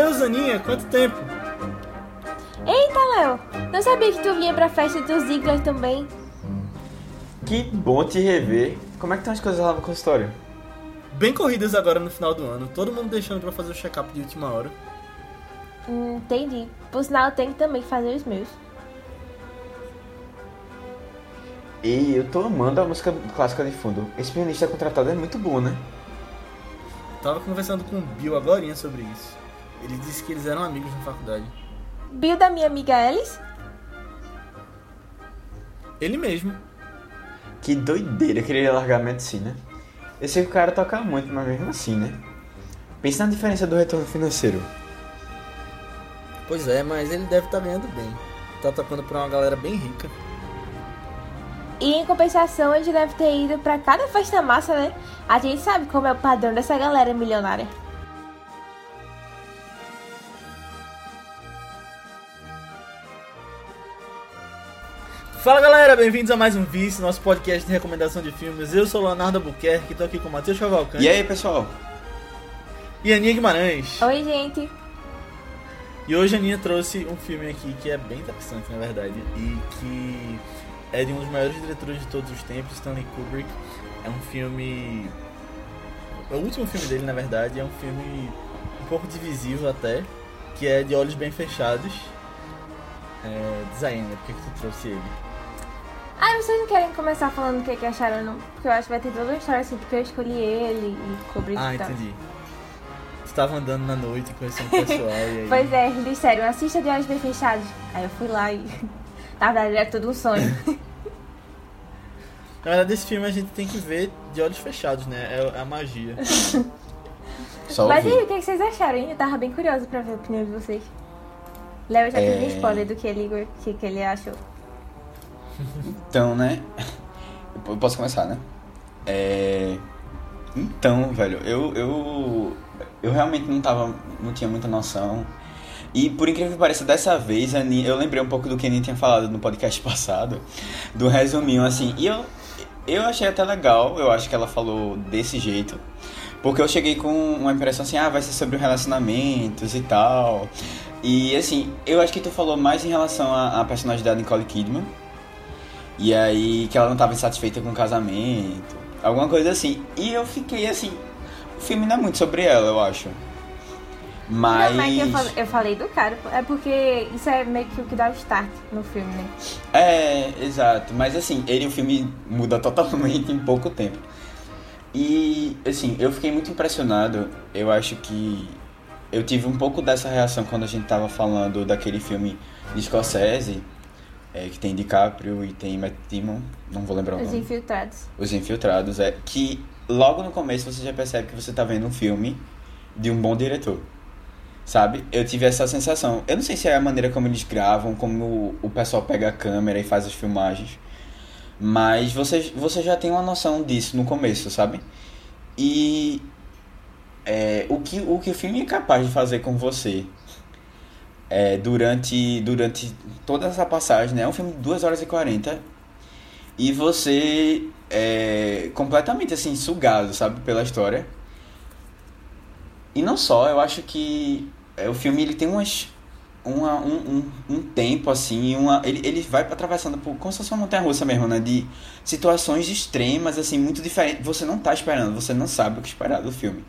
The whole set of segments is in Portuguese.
Matheus, Aninha, quanto tempo? Eita, Léo, não sabia que tu vinha pra festa do Ziggler também. Que bom te rever. Como é que estão as coisas lá no consultório? Bem corridas agora no final do ano, todo mundo deixando pra fazer o check-up de última hora. Hum, entendi. Por sinal, eu tenho que também fazer os meus. E eu tô amando a música clássica de fundo. Esse pianista contratado é muito bom, né? Tava conversando com o Bill agora sobre isso. Ele disse que eles eram amigos na faculdade. Bill da minha amiga Alice? Ele mesmo. Que doideira que ele ia largar a medicina. Eu sei que o cara toca muito, mas mesmo assim, né? Pensa na diferença do retorno financeiro. Pois é, mas ele deve estar tá ganhando bem. Tá tocando pra uma galera bem rica. E em compensação, ele deve ter ido pra cada festa massa, né? A gente sabe como é o padrão dessa galera milionária. Fala galera, bem-vindos a mais um Vice, nosso podcast de recomendação de filmes. Eu sou o Leonardo Albuquerque, tô aqui com o Matheus Cavalcante. E aí, pessoal? E a Aninha Guimarães. Oi, gente. E hoje a Aninha trouxe um filme aqui que é bem interessante, na verdade, e que é de um dos maiores diretores de todos os tempos, Stanley Kubrick. É um filme. É o último filme dele, na verdade, é um filme um pouco divisivo até, que é de olhos bem fechados. É, designer, por que, que tu trouxe ele? Ah, vocês não querem começar falando o que, que acharam, não? Porque eu acho que vai ter toda uma história assim, porque eu escolhi ele e Kubrick Ah, e tal. entendi. Você tava andando na noite, conhecendo o pessoal e aí. Pois é, eles disseram, assista de olhos bem fechados. Aí eu fui lá e. Na verdade, era tudo um sonho. Na verdade, esse filme a gente tem que ver de olhos fechados, né? É a magia. Só Mas e aí, o que, que vocês acharam, hein? Eu tava bem curiosa pra ver a opinião de vocês. Léo já É. teve spoiler do que ele, que, que ele achou. Então, né? Eu posso começar, né? É... Então, velho, eu, eu, eu realmente não tava, não tinha muita noção. E por incrível que pareça, dessa vez, a eu lembrei um pouco do que a Aninha tinha falado no podcast passado, do resuminho, assim, e eu, eu achei até legal, eu acho que ela falou desse jeito, porque eu cheguei com uma impressão assim, ah, vai ser sobre relacionamentos e tal. E assim, eu acho que tu falou mais em relação à, à personagem da Nicole Kidman, e aí que ela não estava insatisfeita com o casamento, alguma coisa assim. E eu fiquei assim, o filme não é muito sobre ela, eu acho. Mas. Não, mas eu, falei, eu falei do cara. É porque isso é meio que o que dá o start no filme, né? É, exato. Mas assim, ele o filme muda totalmente em pouco tempo. E assim, eu fiquei muito impressionado. Eu acho que eu tive um pouco dessa reação quando a gente tava falando daquele filme de Scorsese, é, que tem DiCaprio e tem Matt Damon, não vou lembrar o Os nome. infiltrados. Os Infiltrados, é que logo no começo você já percebe que você tá vendo um filme de um bom diretor. Sabe? Eu tive essa sensação. Eu não sei se é a maneira como eles gravam, como o, o pessoal pega a câmera e faz as filmagens. Mas você, você já tem uma noção disso no começo, sabe? E é, o, que, o que o filme é capaz de fazer com você é, durante, durante toda essa passagem, né? É um filme de 2 horas e 40 e você é completamente assim sugado, sabe, pela história. E não só, eu acho que é, o filme ele tem umas uma, um, um, um tempo assim, uma, ele, ele vai atravessando por como se fosse uma montanha russa mesmo, né, de situações extremas assim, muito diferentes. Você não tá esperando, você não sabe o que esperar do filme.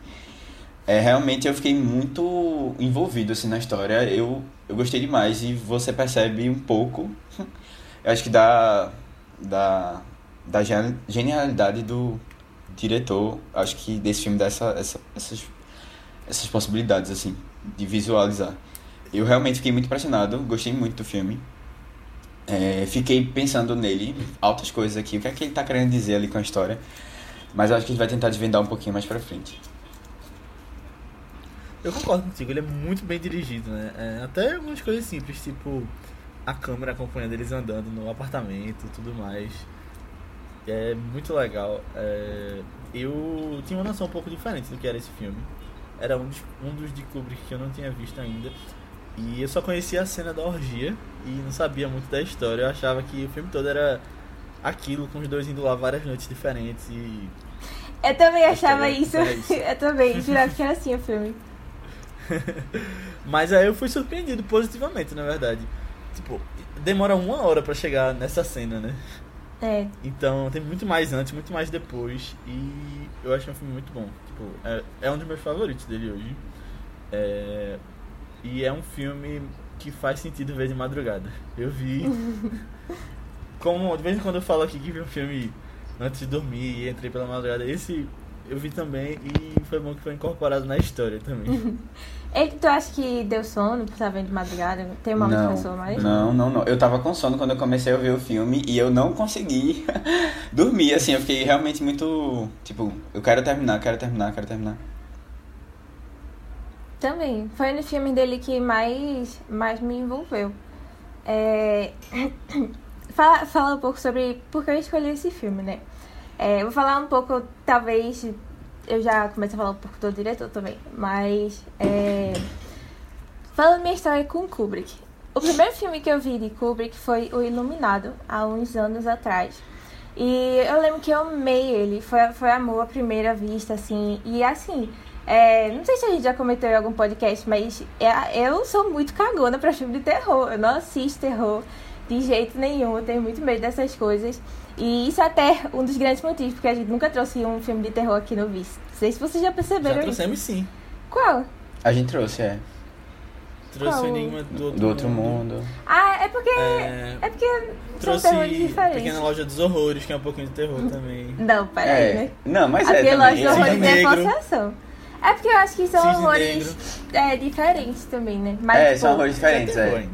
É, realmente eu fiquei muito envolvido assim na história. Eu, eu gostei demais e você percebe um pouco, eu acho que da da da geni- genialidade do diretor, acho que desse filme dá essa, essa, essas essas possibilidades assim de visualizar. Eu realmente fiquei muito impressionado, gostei muito do filme. É, fiquei pensando nele, altas coisas aqui, o que é que ele tá querendo dizer ali com a história. Mas acho que a gente vai tentar desvendar um pouquinho mais pra frente. Eu concordo contigo, ele é muito bem dirigido, né? É, até algumas coisas simples, tipo a câmera acompanhando eles andando no apartamento e tudo mais. É muito legal. É, eu tinha uma noção um pouco diferente do que era esse filme. Era um dos, um dos de Kubrick que eu não tinha visto ainda. E eu só conhecia a cena da orgia e não sabia muito da história. Eu achava que o filme todo era aquilo, com os dois indo lá várias noites diferentes e Eu também achava isso. era isso. Eu também, jurava que era assim o filme. Mas aí eu fui surpreendido positivamente, na verdade. Tipo, demora uma hora pra chegar nessa cena, né? É. Então tem muito mais antes, muito mais depois. E eu achei um filme muito bom. Tipo, é, é um dos meus favoritos dele hoje. É, e é um filme que faz sentido ver de madrugada. Eu vi. como de vez em quando eu falo aqui que vi um filme antes de dormir e entrei pela madrugada, esse eu vi também e foi bom que foi incorporado na história também. Ele, tu acha que deu sono por estar vendo de madrugada? Tem uma outra Não, pessoa mais? não, não, não. Eu tava com sono quando eu comecei a ver o filme e eu não consegui dormir, assim. Eu fiquei realmente muito. Tipo, eu quero terminar, quero terminar, quero terminar. Também. Foi no filme dele que mais, mais me envolveu. É... fala, fala um pouco sobre por que eu escolhi esse filme, né? É, vou falar um pouco, talvez. Eu já comecei a falar um pouco do diretor também, mas. É... Falando minha história com Kubrick. O primeiro filme que eu vi de Kubrick foi O Iluminado, há uns anos atrás. E eu lembro que eu amei ele. Foi, foi amor à primeira vista, assim. E assim, é, não sei se a gente já comentou em algum podcast, mas é- eu sou muito cagona pra filme de terror. Eu não assisto terror de jeito nenhum. Eu tenho muito medo dessas coisas. E isso é até um dos grandes motivos, porque a gente nunca trouxe um filme de terror aqui no Vice. Não sei se vocês já Já perceberam isso. trouxemos sim. Qual? A gente trouxe, é. Trouxe Qual? o Enigma do Outro, Do outro mundo. Ah, é porque. É, É, porque são trouxe terrores diferentes. Pequena Loja dos Horrores, que é um pouquinho de terror também. Não, peraí, É. né? Não, mas A é Loja também. dos Horrores é forçação. É porque eu acho que são Cisne horrores é, diferentes também, né? Mas, É, tipo, são horrores diferentes, É é.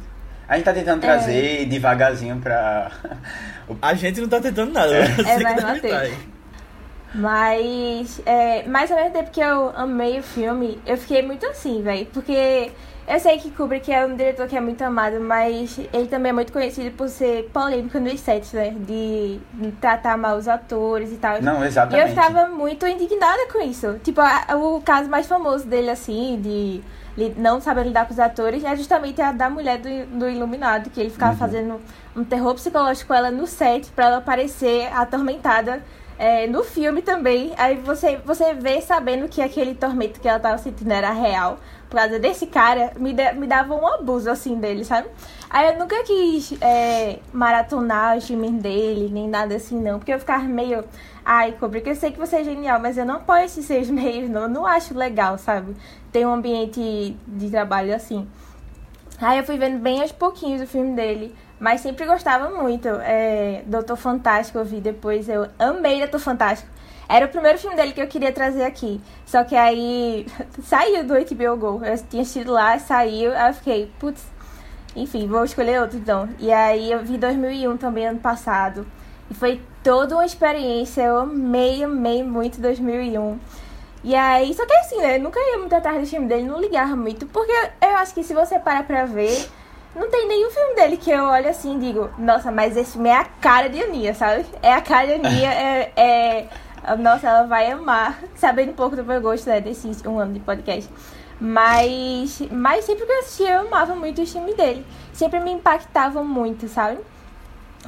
A gente tá tentando trazer devagarzinho pra. A gente não tá tentando nada. É. você É, vai tá bater. metade. Mas, é, mas ao mesmo tempo que eu amei o filme, eu fiquei muito assim, velho. Porque eu sei que Kubrick é um diretor que é muito amado, mas ele também é muito conhecido por ser polêmico nos sets, né? De tratar mal os atores e tal. Não, E eu exatamente. ficava muito indignada com isso. Tipo, a- o caso mais famoso dele, assim, de não saber lidar com os atores, é justamente a da mulher do, do Iluminado, que ele ficava Uhum. fazendo um terror psicológico ela no set, pra ela parecer atormentada é, no filme também. Aí você, você vê sabendo que aquele tormento que ela tava sentindo era real. Por causa desse cara, me, da- me dava um abuso, assim, dele, sabe? Aí eu nunca quis é, maratonar os filmes dele, nem nada assim, não. Porque eu ficava meio... Ai, Kubrick, eu sei que você é genial, mas eu não apoio esses seus meios, não. Eu não acho legal, sabe? Ter um ambiente de trabalho assim. Aí eu fui vendo bem aos pouquinhos o filme dele. Mas sempre gostava muito. É, Doutor Fantástico eu vi depois. Eu amei Doutor Fantástico. Era o primeiro filme dele que eu queria trazer aqui. Só que aí saiu do HBO Go. Eu tinha assistido lá, saiu. Aí eu fiquei, putz, enfim, vou escolher outro então. E aí eu vi 2001 também ano passado. E foi toda uma experiência. Eu amei, amei muito 2001. E aí, só que assim, né? Eu nunca ia muito atrás do filme dele, não ligava muito. Porque eu acho que se você para pra ver, não tem nenhum filme dele que eu olho assim e digo, nossa, mas esse filme é a cara de Aninha, sabe? É a cara de Aninha, é, é- Nossa, ela vai amar. Sabendo um pouco do meu gosto, né? Desse um ano de podcast. Mas, mas sempre que eu assistia, eu amava muito o filme dele. Sempre me impactavam muito, sabe?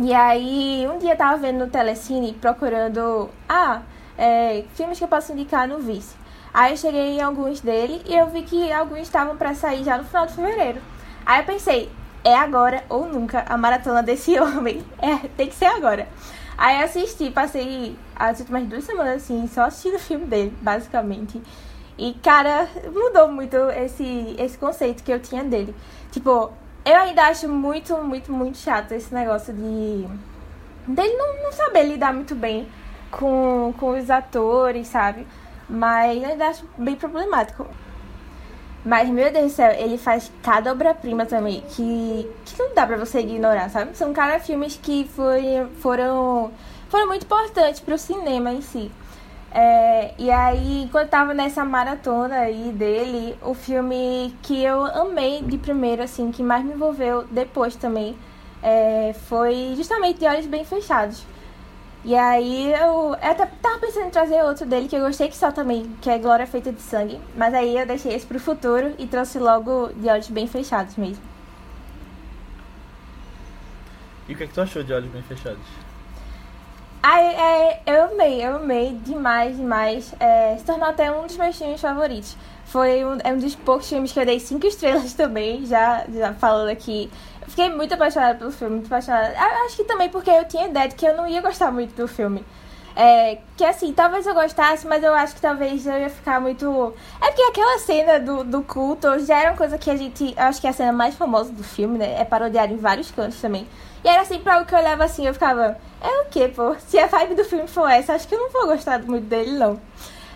E aí, um dia eu tava vendo no Telecine, procurando, ah, é, filmes que eu posso indicar no Vice. Aí eu cheguei em alguns dele e eu vi que alguns estavam pra sair já no final de fevereiro. Aí eu pensei, é agora ou nunca a maratona desse homem. É, tem que ser agora. Aí assisti, passei as últimas duas semanas assim, só assistindo o filme dele, basicamente. E, cara, mudou muito esse, esse conceito que eu tinha dele. Tipo, eu ainda acho muito, muito, muito chato esse negócio de. dele não, não saber lidar muito bem com, com os atores, sabe? Mas eu ainda acho bem problemático. Mas, meu Deus do céu, ele faz cada obra-prima também que, que não dá pra você ignorar, sabe? São cada filmes que foi, foram, foram muito importantes pro cinema em si. É, e aí, eu tava nessa maratona aí dele, o filme que eu amei de primeiro, assim, que mais me envolveu depois também, é, foi justamente De Olhos Bem Fechados. E aí eu, eu até tava pensando em trazer outro dele que eu gostei que só também, que é Glória Feita de Sangue. Mas aí eu deixei esse pro futuro e trouxe logo De Olhos Bem Fechados mesmo. E o que, é que tu achou de Olhos Bem Fechados? Ai, é, eu amei, eu amei demais, demais. É, se tornou até um dos meus filmes favoritos. Foi um, é um dos poucos filmes que eu dei cinco estrelas também, já, já falando aqui. Eu fiquei muito apaixonada pelo filme, muito apaixonada. Acho que também porque eu tinha ideia de que eu não ia gostar muito do filme. É, que assim, talvez eu gostasse, mas eu acho que talvez eu ia ficar muito. É porque aquela cena do, do culto já era uma coisa que a gente. Eu acho que é a cena mais famosa do filme, né? É parodiada em vários cantos também. E era sempre algo que eu olhava assim, eu ficava, é o que, pô? Se a vibe do filme for essa, acho que eu não vou gostar muito dele, não.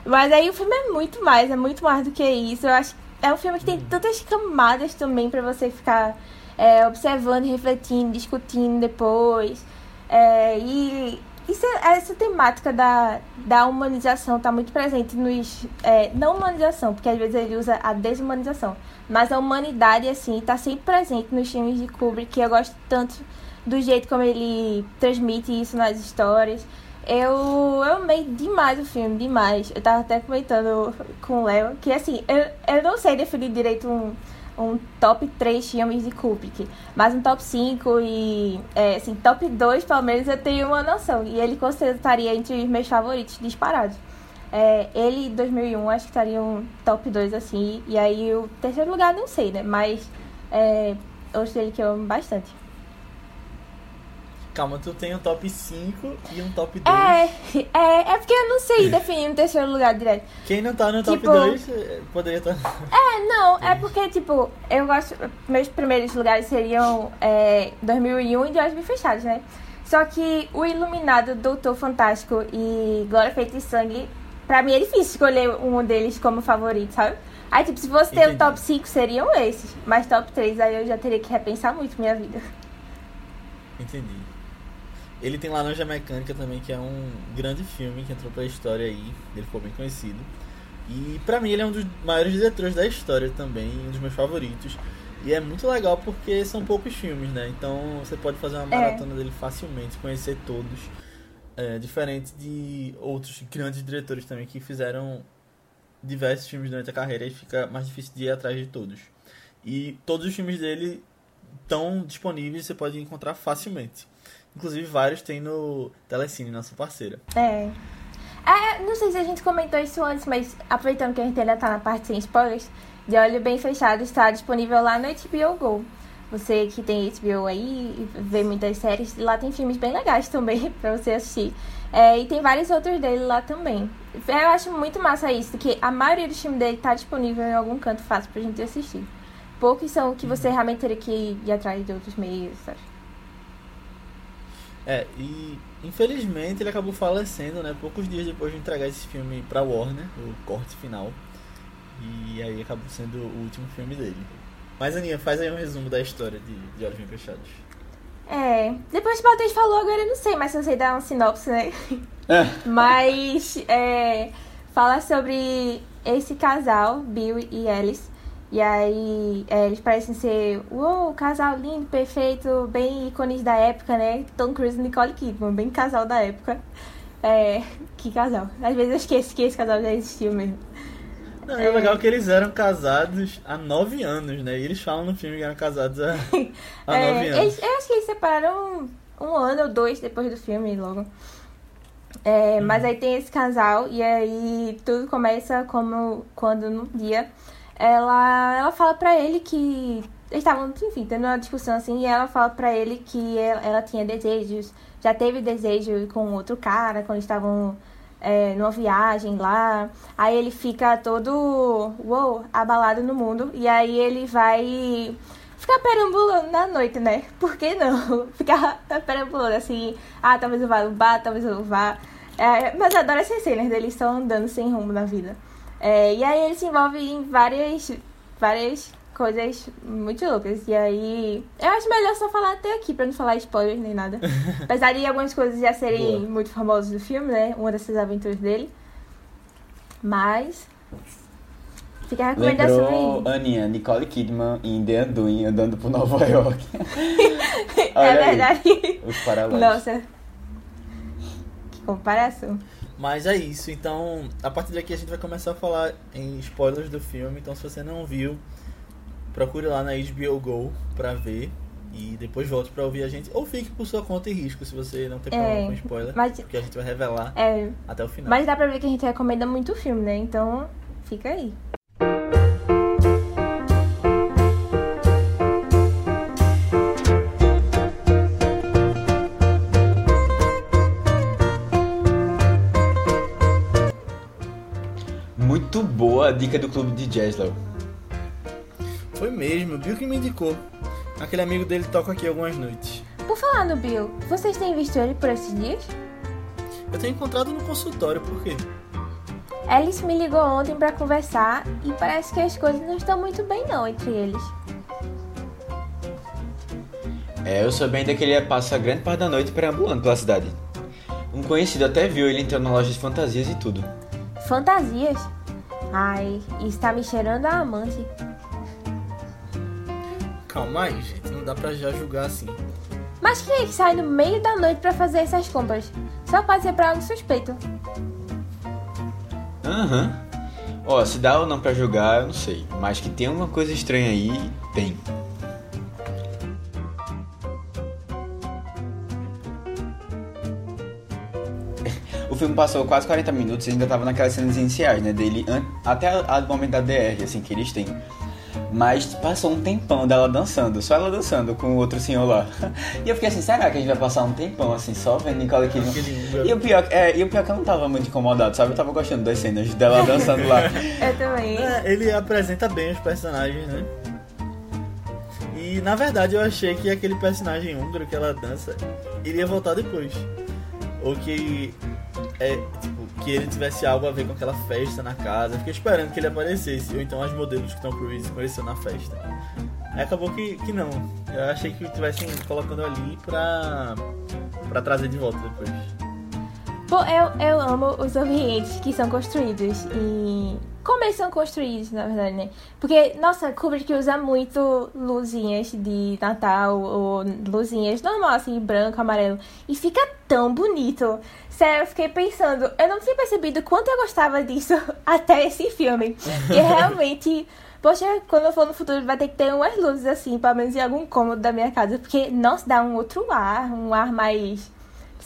Mas aí o filme é muito mais, é muito mais do que isso. Eu acho é um filme que tem tantas camadas também para você ficar é, observando, refletindo, discutindo depois. É, e isso, essa temática da, da humanização está muito presente nos. É, não humanização, porque às vezes ele usa a desumanização. Mas a humanidade, assim, está sempre presente nos filmes de Kubrick, que eu gosto tanto do jeito como ele transmite isso nas histórias. Eu, eu amei demais o filme, demais. Eu tava até comentando com o Léo que, assim, eu, eu não sei definir direito um, um top 3 filmes de Kubrick, mas um top 5 e, é, assim, top 2, pelo menos, eu tenho uma noção. E ele com certeza estaria entre os meus favoritos disparados. É, ele, 2001, acho que estaria um top 2, assim. E aí, o terceiro lugar, não sei, né? Mas é, outro dele que eu amo bastante. Calma, tu tem um top 5 e um top 2. É, é, é porque eu não sei definir um terceiro lugar direto. Quem não tá no top Tipo- 2 poderia estar. É, não, é porque, tipo, eu gosto. Meus primeiros lugares seriam é, 2001 e De Olhos Bem Fechados, né? Só que o Iluminado, Doutor Fantástico e Glória Feita e Sangue, pra mim é difícil escolher um deles como favorito, sabe? Aí, tipo, se fosse ter o top 5, seriam esses. Mas top 3, aí eu já teria que repensar muito minha vida. Entendi. Ele tem Laranja Mecânica também, que é um grande filme que entrou pra história aí. Ele ficou bem conhecido. E pra mim ele é um dos maiores diretores da história também, um dos meus favoritos. E é muito legal porque são poucos filmes, né? Então você pode fazer uma maratona dele facilmente, conhecer todos. É, diferente de outros grandes diretores também que fizeram diversos filmes durante a carreira e fica mais difícil de ir atrás de todos. E todos os filmes dele estão disponíveis, você pode encontrar facilmente. Inclusive vários tem no Telecine, nossa parceira. É. É, não sei se a gente comentou isso antes, mas aproveitando que a gente ainda tá na parte sem spoilers, De Olho Bem Fechado está disponível lá no HBO Go. Você que tem HBO aí e vê muitas séries, lá tem filmes bem legais também pra você assistir. É, e tem vários outros dele lá também. Eu acho muito massa isso, que a maioria dos filmes dele tá disponível em algum canto fácil pra gente assistir. Poucos são que você realmente teria que ir atrás de outros meios, sabe? É, e infelizmente ele acabou falecendo, né? Poucos dias depois de entregar esse filme pra Warner, o corte final. E aí acabou sendo o último filme dele. Mas Aninha, faz aí um resumo da história de, de Olhos Bem Fechados. É, depois que o Matheus falou, agora eu não sei, mas se eu sei dar uma sinopse, né? É. Mas é, fala sobre esse casal, Bill e Alice. E aí é, eles parecem ser, uou, casal lindo, perfeito, bem ícones da época, né? Tom Cruise e Nicole Kidman, bem casal da época. É, que casal. Às vezes eu esqueço que esse casal já existiu mesmo. Não, é legal que eles eram casados há nove anos, né? E eles falam no filme que eram casados há, há É, nove anos. eles- eu acho que eles separaram um, um ano ou dois depois do filme, logo. É, Mas aí tem esse casal, e aí tudo começa como quando num dia ela, ela fala pra ele que. Eles estavam, enfim, tendo uma discussão assim, e ela fala pra ele que ela, ela tinha desejos, já teve desejo com outro cara quando estavam é, numa viagem lá. Aí ele fica todo, uou, abalado no mundo. E aí ele vai ficar perambulando na noite, né? Por que não? Ficar perambulando assim, ah, talvez eu vá no bar, talvez eu não vá. É, mas eu adoro essas cenas deles só andando sem rumo na vida. É, e aí ele se envolve em várias, várias coisas muito loucas. E aí. Eu acho melhor só falar até aqui, pra não falar spoilers nem nada. Apesar de algumas coisas já serem Boa. muito famosas do filme, né? Uma dessas aventuras dele. Mas. Fica a recomendação Lembrou, aí. Aninha, Nicole Kidman em The Undoing, andando por Nova York. É Olha aí, verdade. Os paralelos. Nossa. Que comparação. Mas é isso, então a partir daqui a gente vai começar a falar em spoilers do filme. Então se você não viu, procure lá na HBO Go pra ver. E depois volte pra ouvir a gente. Ou fique por sua conta e risco, se você não tem problema É, com spoiler. mas- Porque a gente vai revelar É, até o final. mas dá pra ver que a gente recomenda muito o filme, né? Então, fica aí. Boa a dica do clube de jazz, Léo. Foi mesmo, o Bill que me indicou. Aquele amigo dele toca aqui algumas noites. Por falar no Bill, vocês têm visto ele por esses dias? Eu tenho encontrado no consultório, por quê? Alice me ligou ontem pra conversar e parece que as coisas não estão muito bem não entre eles. É, eu soube ainda que ele passa grande parte da noite perambulando pela cidade. Um conhecido até viu ele entrando na loja de fantasias e tudo. Fantasias? Ai, isso tá me cheirando a amante. Calma aí, gente. Não dá pra já julgar assim. Mas quem é que sai no meio da noite pra fazer essas compras? Só pode ser pra algo suspeito. Aham. Ó, se dá ou não pra julgar, eu não sei. Mas que tem uma coisa estranha aí, tem. O filme passou quase 40 minutos e ainda tava naquelas cenas iniciais, né? Dele até o momento da DR, assim, que eles têm. Mas passou um tempão dela dançando, só ela dançando com o outro senhor lá. E eu fiquei assim, será que a gente vai passar um tempão assim, só vendo Nicole Kidman? E o, pior, é, e o pior é que eu não tava muito incomodado, sabe? Eu tava gostando das cenas dela dançando lá. Eu também. É, ele apresenta bem os personagens, né? E na verdade eu achei que aquele personagem húngaro que ela dança iria voltar depois. Ou que é, tipo, que ele tivesse algo a ver com aquela festa na casa. Eu fiquei esperando que ele aparecesse. Ou então as modelos que Tom Cruise conheceu na festa. Aí acabou que, que não. Eu achei que tivessem colocando ali pra, pra trazer de volta depois. Eu, eu amo os ambientes que são construídos e como eles são construídos, na verdade, né? Porque, nossa, Kubrick usa muito luzinhas de Natal ou luzinhas normal, assim, branco, amarelo. E fica tão bonito. Sério, eu fiquei pensando, eu não tinha percebido quanto eu gostava disso até esse filme. E realmente, poxa, quando eu for no futuro vai ter que ter umas luzes assim, pelo menos em algum cômodo da minha casa. Porque, nossa, dá um outro ar, um ar mais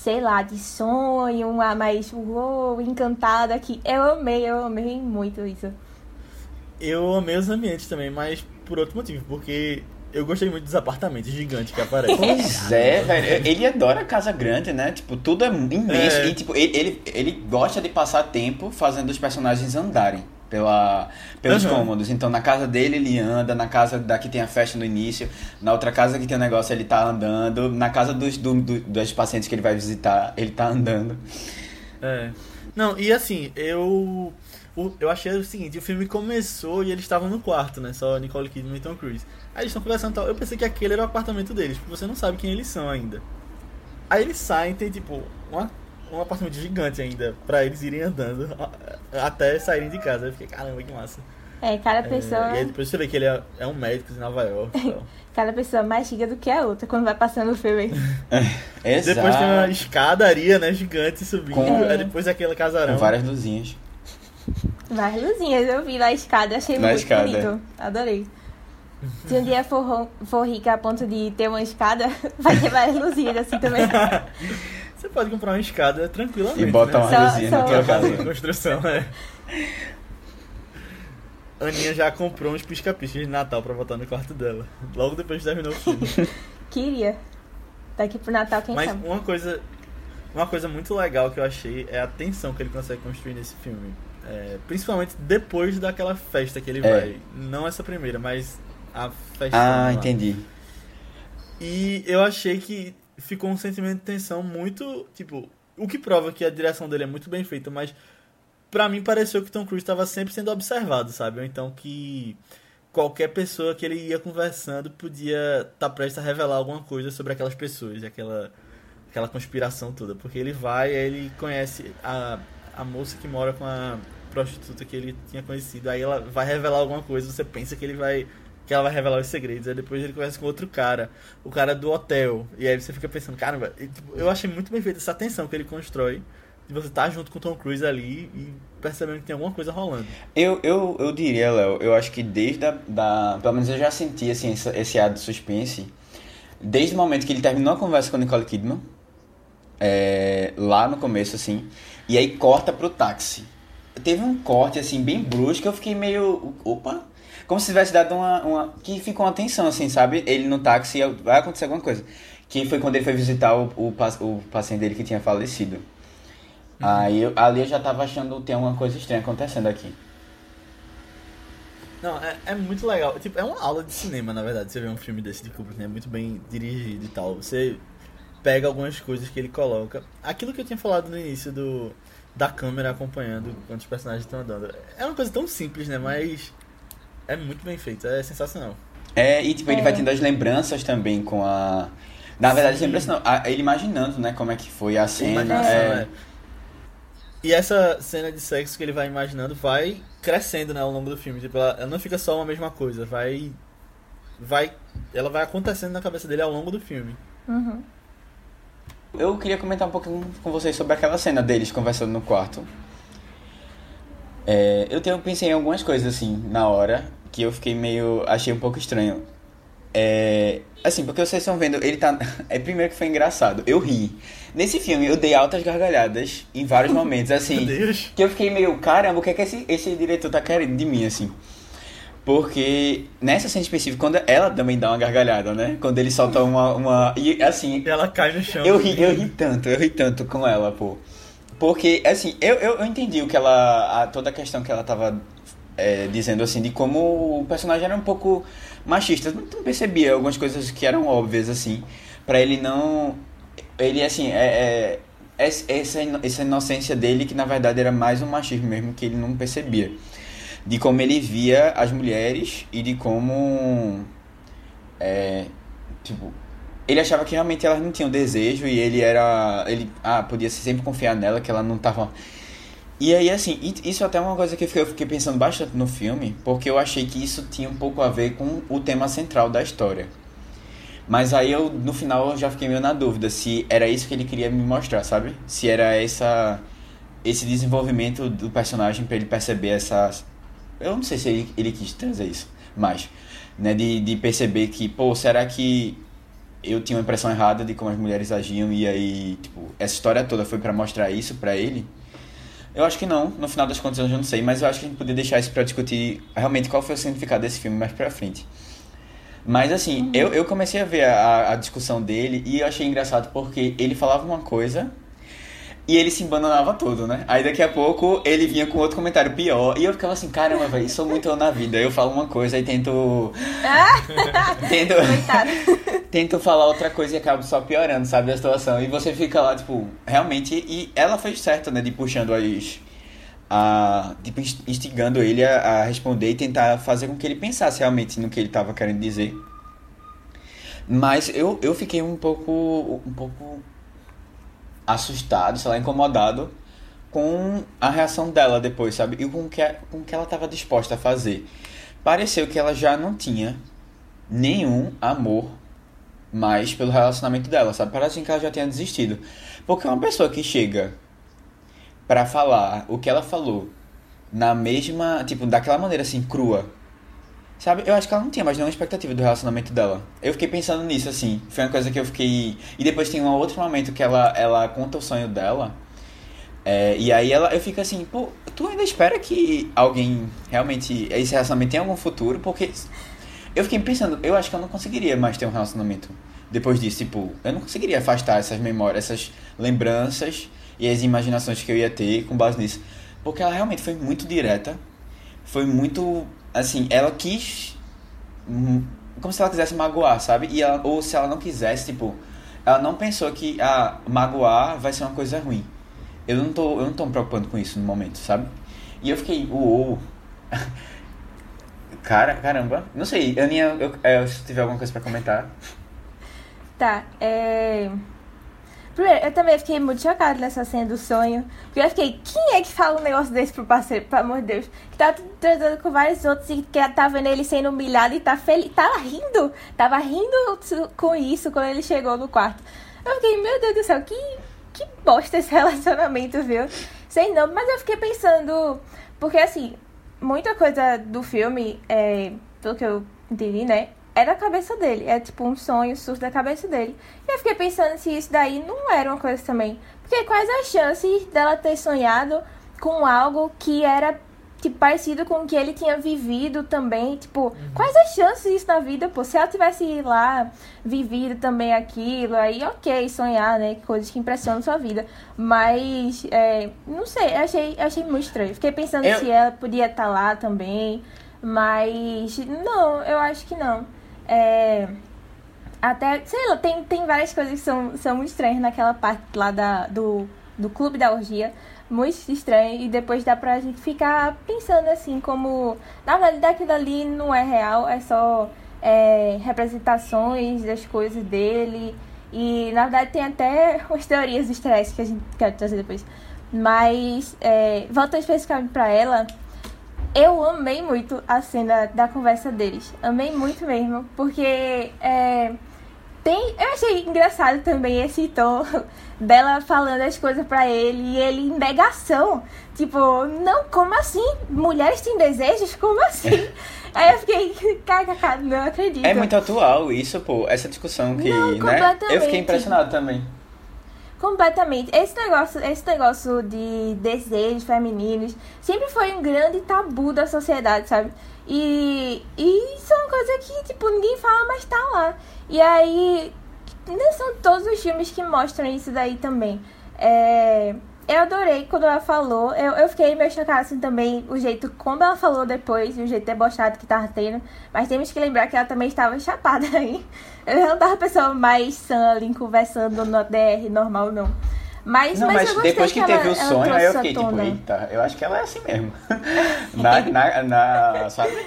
sei lá, de sonho, um ar mais uou, encantada aqui. Eu amei, eu amei muito isso. Eu amei os ambientes também, mas por outro motivo, porque eu gostei muito dos apartamentos gigantes que aparecem. Pois é, velho. Ele adora casa grande, né? Tipo, tudo é imenso. É. E, tipo, ele, ele, ele gosta de passar tempo fazendo os personagens andarem pela, pelos Aham. cômodos. Então, na casa dele, ele anda. Na casa da que tem a festa no início. Na outra casa que tem o negócio, ele tá andando. Na casa dos, do, do- dos pacientes que ele vai visitar, ele tá andando. É. Não, e assim, eu. eu achei o seguinte, o filme começou e eles estavam no quarto, né? Só Nicole Kidman e Tom Cruise. Aí eles estão conversando e tal. Eu pensei que aquele era o apartamento deles, porque você não sabe quem eles são ainda. Aí eles saem, tem tipo uma, um apartamento gigante ainda, pra eles irem andando até saírem de casa. Eu fiquei, caramba, que massa. É, cada É, pessoa, e aí depois você vê que ele é, é um médico em Nova York e tal. cada pessoa mais chique do que a outra quando vai passando o filme. Exato. Depois tem uma escadaria, né, gigante subindo. Com- Aí depois aquele casarão. Com várias luzinhas. Várias luzinhas, eu vi na escada, achei Na muito escada, bonito. Adorei. Se um dia for, for rica a ponto de ter uma escada, vai ter várias luzinhas assim também. Você pode comprar uma escada tranquilamente. E bota né? uma Só- luzinha na tua casa. de construção, é. Aninha já comprou uns pisca-piscas de Natal pra botar no quarto dela. Logo depois que terminou o filme. Queria. Daqui pro Natal, quem Mas sabe? uma coisa, uma coisa muito legal que eu achei é a tensão que ele consegue construir nesse filme. É, principalmente depois daquela festa que ele É. vai. Não essa primeira, mas a festa. Ah, lá. entendi. E eu achei que ficou um sentimento de tensão muito. Tipo, o que prova que a direção dele é muito bem feita, mas pra mim pareceu que Tom Cruise estava sempre sendo observado, sabe? Ou então que qualquer pessoa que ele ia conversando podia estar prestes a revelar alguma coisa sobre aquelas pessoas, aquela, aquela conspiração toda. Porque ele vai, ele conhece a, a moça que mora com a prostituta que ele tinha conhecido, aí ela vai revelar alguma coisa, você pensa que ele vai que ela vai revelar os segredos. Aí depois ele conversa com outro cara, o cara do hotel. E aí você fica pensando, caramba, tipo, eu achei muito bem feita essa tensão que ele constrói de você estar junto com o Tom Cruise ali e percebendo que tem alguma coisa rolando. Eu, eu, eu diria, Léo, eu acho que desde a, da. Pelo menos eu já senti assim, esse, esse ar de suspense Desde o momento que ele terminou a conversa com Nicole Kidman, é, lá no começo, assim, e aí corta pro táxi. Teve um corte, assim, bem brusco, eu fiquei meio. Opa! Como se tivesse dado uma. uma que ficou uma tensão, assim, sabe? Ele no táxi, vai acontecer alguma coisa. Que foi quando ele foi visitar o, o, o paciente dele que tinha falecido. Uhum. Aí eu, ali eu já tava achando que tem alguma coisa estranha acontecendo aqui. Não, é, é muito legal. Tipo, é uma aula de cinema, na verdade. Você vê um filme desse de Kubrick, né? É muito bem dirigido e tal. Você pega algumas coisas que ele coloca. Aquilo que eu tinha falado no início do da câmera acompanhando quando os personagens estão andando. É uma coisa tão simples, né? Mas é muito bem feito, é sensacional. É, e tipo, ele é. vai tendo as lembranças também com a. Na verdade, lembranças não, ele imaginando, né, como é que foi a cena. É. é. E essa cena de sexo que ele vai imaginando vai crescendo, né, ao longo do filme. Tipo, ela, ela não fica só uma mesma coisa, vai. Vai. Ela vai acontecendo na cabeça dele ao longo do filme. Uhum. Eu queria comentar um pouquinho com vocês sobre aquela cena deles conversando no quarto. É, eu tenho, pensei em algumas coisas assim na hora que eu fiquei meio. achei um pouco estranho. É, assim, porque vocês estão vendo, ele tá. É primeiro que foi engraçado. Eu ri. Nesse filme eu dei altas gargalhadas em vários momentos, assim. que eu fiquei meio, caramba, o que é que esse, esse diretor tá querendo de mim, assim? Porque nessa cena específica, quando ela também dá uma gargalhada, né? Quando ele solta uma. uma e assim. E ela cai no chão. Eu ri, eu ri tanto, eu ri tanto com ela, pô. Porque, assim, eu, eu, eu entendi o que ela. A, toda a questão que ela tava é, dizendo, assim, de como o personagem era um pouco machista. Não percebia algumas coisas que eram óbvias, assim. para ele não. Ele, assim, é, é, essa, essa inocência dele que na verdade era mais um machismo mesmo que ele não percebia de como ele via as mulheres e de como é, tipo ele achava que realmente elas não tinham desejo e ele era ele ah podia sempre confiar nela que ela não tava e aí assim isso até é uma coisa que eu fiquei pensando bastante no filme porque eu achei que isso tinha um pouco a ver com o tema central da história. Mas aí eu no final eu já fiquei meio na dúvida se era isso que ele queria me mostrar sabe? Se era essa esse desenvolvimento do personagem para ele perceber essas eu não sei se ele, ele quis trazer isso, mas, né, de, de perceber que, pô, será que eu tinha uma impressão errada de como as mulheres agiam e aí, tipo, essa história toda foi para mostrar isso para ele? Eu acho que não, no final das contas eu não sei, mas eu acho que a gente podia deixar isso para discutir realmente qual foi o significado desse filme mais pra frente. Mas assim, uhum. eu, eu comecei a ver a, a discussão dele e eu achei engraçado porque ele falava uma coisa e ele se embananava todo, né? Aí daqui a pouco ele vinha com outro comentário pior. E eu ficava assim, caramba, velho, sou muito eu na vida. Eu falo uma coisa e tento. tento. tento falar outra coisa e acabo só piorando, sabe, a situação. E você fica lá, tipo, realmente. E ela fez certo, né, de puxando as. A, tipo, instigando ele a, a responder e tentar fazer com que ele pensasse realmente no que ele estava querendo dizer. Mas eu, eu fiquei um pouco. um pouco assustado, sei lá, incomodado com a reação dela depois, sabe? E com o que, com o que ela estava disposta a fazer. Pareceu que ela já não tinha nenhum amor mais pelo relacionamento dela, sabe? Parece que ela já tinha desistido. Porque uma pessoa que chega para falar o que ela falou na mesma, tipo, daquela maneira assim, crua, Sabe, eu acho que ela não tinha mais nenhuma expectativa do relacionamento dela. Eu fiquei pensando nisso, assim. Foi uma coisa que eu fiquei. E depois tem um outro momento que ela, ela conta o sonho dela. É, e aí ela, eu fico assim, pô, tu ainda espera que alguém realmente. Esse relacionamento tenha algum futuro? Porque. Eu fiquei pensando, eu acho que eu não conseguiria mais ter um relacionamento depois disso. Tipo, eu não conseguiria afastar essas memórias, essas lembranças e as imaginações que eu ia ter com base nisso. Porque ela realmente foi muito direta. Foi muito assim, ela quis. Como se ela quisesse magoar, sabe? E ela, ou se ela não quisesse, tipo, ela não pensou que ah, magoar vai ser uma coisa ruim. Eu não tô, eu não tô me preocupando com isso no momento, sabe? E eu fiquei, uou. Cara, caramba. Não sei, Aninha, eu, eu, se tiver alguma coisa pra comentar. Tá, é. Primeiro, eu também fiquei muito chocada nessa cena do sonho. Porque eu fiquei, quem é que fala um negócio desse pro parceiro, pelo amor de Deus? Que tá tratando com vários outros e que tá vendo ele sendo humilhado e tá feliz. Tava rindo. Tava rindo com isso quando ele chegou no quarto. Eu fiquei, meu Deus do céu, que, que bosta esse relacionamento, viu? Sei não, mas eu fiquei pensando. Porque assim, muita coisa do filme, é, pelo que eu entendi, né? É da cabeça dele. É tipo um sonho surge da cabeça dele. E eu fiquei pensando se isso daí não era uma coisa também. Porque quais as chances dela ter sonhado com algo que era tipo, parecido com o que ele tinha vivido também. Tipo, uhum. quais as chances disso na vida, pô? Se ela tivesse lá vivido também aquilo, aí ok, sonhar, né? Coisas que impressionam sua vida. Mas, é, não sei, achei, achei muito estranho. Fiquei pensando eu... se ela podia estar tá lá também. Mas, não, eu acho que não. É, até, sei lá, tem, tem várias coisas que são, são estranhas naquela parte lá da, do, do clube da orgia. Muito estranho. E depois dá pra gente ficar pensando assim como na verdade aquilo ali não é real, é só é, representações das coisas dele. E na verdade tem até umas teorias do estresse que a gente quer trazer depois. Mas é, voltando especificamente pra ela, eu amei muito a cena da conversa deles. Amei muito mesmo, porque é, tem, eu achei engraçado também esse tom dela falando as coisas para ele e ele em negação. Tipo, não, como assim? Mulheres têm desejos? Como assim? Aí eu fiquei, kkk, não acredito. É muito atual isso, pô, essa discussão que, não, né? Eu fiquei impressionado também. Completamente. Esse negócio, esse negócio de desejos femininos sempre foi um grande tabu da sociedade, sabe? E, e isso é uma coisa que, tipo, ninguém fala, mas tá lá. E aí, não são todos os filmes que mostram isso daí também. É, eu adorei quando ela falou. Eu, eu fiquei meio chocada assim também, o jeito como ela falou depois, o jeito debochado que tava tendo. Mas temos que lembrar que ela também estava chapada aí. Ela não tava a pessoa mais sã ali conversando no DR normal, não. Mas, não, mas, mas depois que, que teve ela, o sonho, aí eu fiquei tipo, eita, eu acho que ela é assim mesmo. na, na, na, sabe?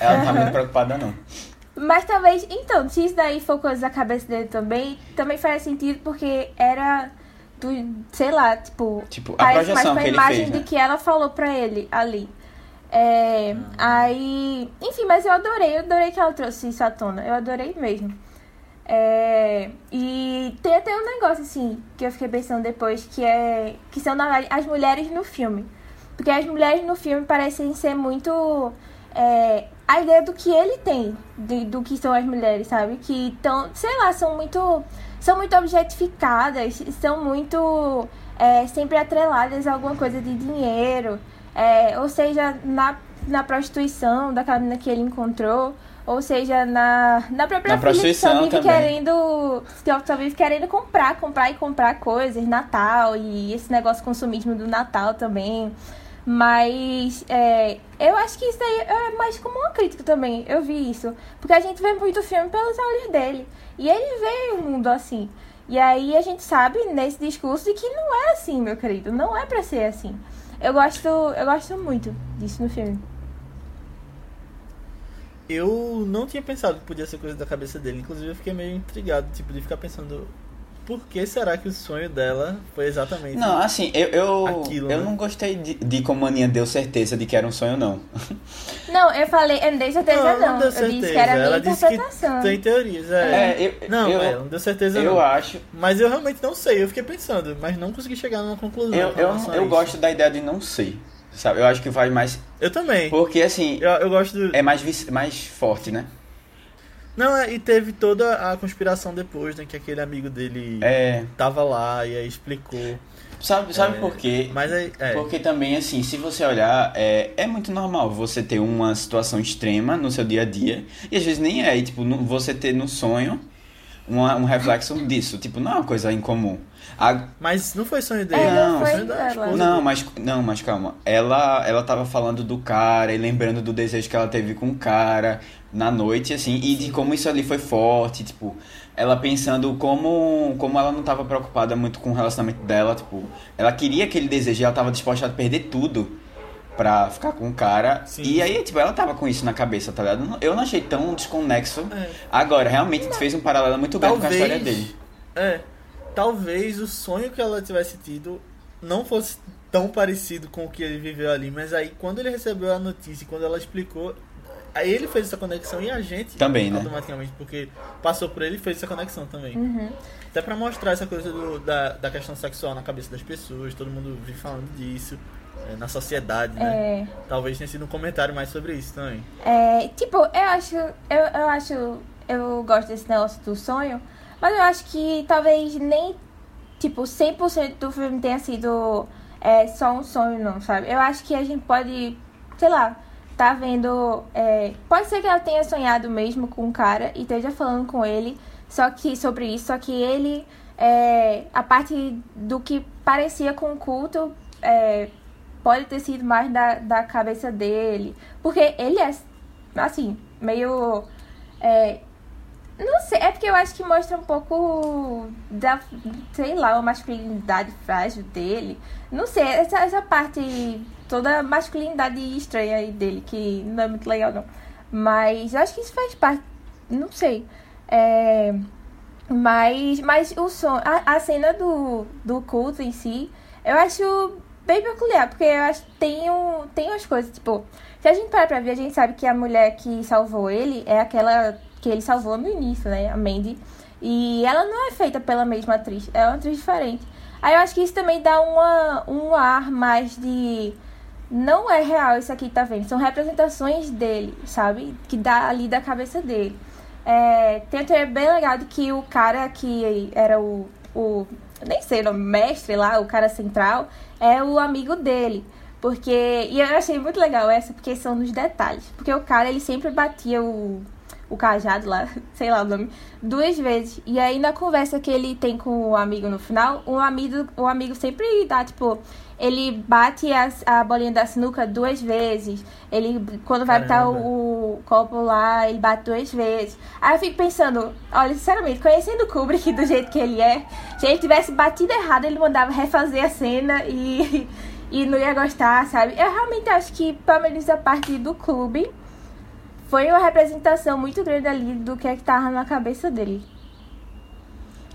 Ela não tá muito preocupada, não. Mas talvez, então, se isso daí for coisa da cabeça dele também, também faz sentido porque era sei lá, tipo, tipo a projeção mais com a imagem fez, né? de que ela falou pra ele ali. É. Aí, enfim, mas eu adorei, eu adorei que ela trouxe isso à tona, eu adorei mesmo. É, e tem até um negócio assim que eu fiquei pensando depois que é que são as mulheres no filme, porque as mulheres no filme parecem ser muito é, a ideia do que ele tem, de, do que são as mulheres, sabe? Que estão, sei lá, são muito. São muito objetificadas, são muito. É, sempre atreladas a alguma coisa de dinheiro. É, ou seja, na, na prostituição daquela menina que ele encontrou. Ou seja, na, na própria na filha que só vive também. querendo. Que só vive querendo comprar, comprar e comprar coisas, Natal, e esse negócio consumismo do Natal também. Mas é, eu acho que isso aí é mais como uma crítica também. Eu vi isso. Porque a gente vê muito filme pelos olhos dele. E ele vê o mundo assim. E aí a gente sabe nesse discurso de que não é assim, meu querido. Não é pra ser assim. Eu gosto, eu gosto muito disso no filme. Eu não tinha pensado que podia ser coisa da cabeça dele. Inclusive eu fiquei meio intrigado, tipo, de ficar pensando por que será que o sonho dela foi exatamente Não, assim, eu, eu, aquilo, eu né? não gostei de, de como a Aninha deu certeza de que era um sonho, não. Não, eu falei, eu não dei certeza não. não. não deu certeza. Eu disse que era ela minha interpretação. tem teorias, é. é eu, não, eu, é, não deu certeza eu não. acho. Mas eu realmente não sei, eu fiquei pensando, mas não consegui chegar numa conclusão. Eu, eu, eu gosto da ideia de não sei. Sabe? Eu acho que faz mais. Eu também. Porque assim. Eu, eu gosto do... É mais, mais forte, né? Não, é, e teve toda a conspiração depois, né? Que aquele amigo dele é. tava lá e aí explicou. Sabe, sabe é, por quê? Mas é, é, Porque também, assim, se você olhar, é, é muito normal você ter uma situação extrema no seu dia a dia. E às vezes nem é. E, tipo, você ter no sonho uma, um reflexo disso. Tipo, não é uma coisa incomum. A... Mas não foi sonho dele. É, não, foi sonho da não, mas, não, mas calma. Ela, ela tava falando do cara e lembrando do desejo que ela teve com o cara na noite, assim, e de como isso ali foi forte, tipo, ela pensando como, como ela não estava preocupada muito com o relacionamento dela, tipo, ela queria aquele desejo e ela estava disposta a perder tudo pra ficar com o cara. Sim. E aí, tipo, ela tava com isso na cabeça, tá ligado? Eu não achei tão desconexo. É. Agora, realmente, tu fez um paralelo muito bem com a história dele. É. Talvez o sonho que ela tivesse tido não fosse tão parecido com o que ele viveu ali, mas aí quando ele recebeu a notícia, quando ela explicou, Aí ele fez essa conexão e a gente também, né? automaticamente, porque passou por ele e fez essa conexão também. Uhum. Até pra mostrar essa coisa do, da, da questão sexual na cabeça das pessoas, todo mundo vive falando disso. É, na sociedade, né? É... Talvez tenha sido um comentário mais sobre isso também. É, tipo, eu acho, eu, eu acho, eu gosto desse negócio do sonho, mas eu acho que talvez nem, tipo, 100% do filme tenha sido é, só um sonho, não, sabe? Eu acho que a gente pode, sei lá, tá vendo. É, pode ser que ela tenha sonhado mesmo com um cara e esteja falando com ele só que sobre isso, só que ele. É, a parte do que parecia com o culto é, pode ter sido mais da, da cabeça dele. Porque ele é, assim, meio. É, não sei, é porque eu acho que mostra um pouco da, sei lá, a masculinidade frágil dele. Não sei, essa, essa parte, toda a masculinidade estranha aí dele, que não é muito legal não. Mas eu acho que isso faz parte, não sei. É, mas, mas o som, a, a cena do, do culto em si, eu acho bem peculiar, porque eu acho que tem, um, tem umas coisas, tipo, se a gente parar pra ver, a gente sabe que a mulher que salvou ele é aquela que ele salvou no início, né? A Mandy. E ela não é feita pela mesma atriz, é uma atriz diferente. Aí eu acho que isso também dá uma, um ar mais de. Não é real isso aqui, tá vendo? São representações dele, sabe? Que dá ali da cabeça dele. É, tem um trailer bem legal de que o cara que era o, o. Nem sei, o mestre lá, o cara central, é o amigo dele. Porque. E eu achei muito legal essa, porque são nos detalhes. Porque o cara, ele sempre batia o o cajado lá, sei lá o nome, duas vezes. E aí na conversa que ele tem com o amigo no final, o amigo, o amigo sempre dá, tipo, ele bate a, a bolinha da sinuca duas vezes. Ele, quando vai botar o, o, copo lá, ele bate duas vezes. Aí eu fico pensando, olha, sinceramente, conhecendo o Kubrick do jeito que ele é, se ele tivesse batido errado, ele mandava refazer a cena e, e não ia gostar, sabe? Eu realmente acho que, pelo menos a parte do clube, foi uma representação muito grande ali do que é que tava na cabeça dele.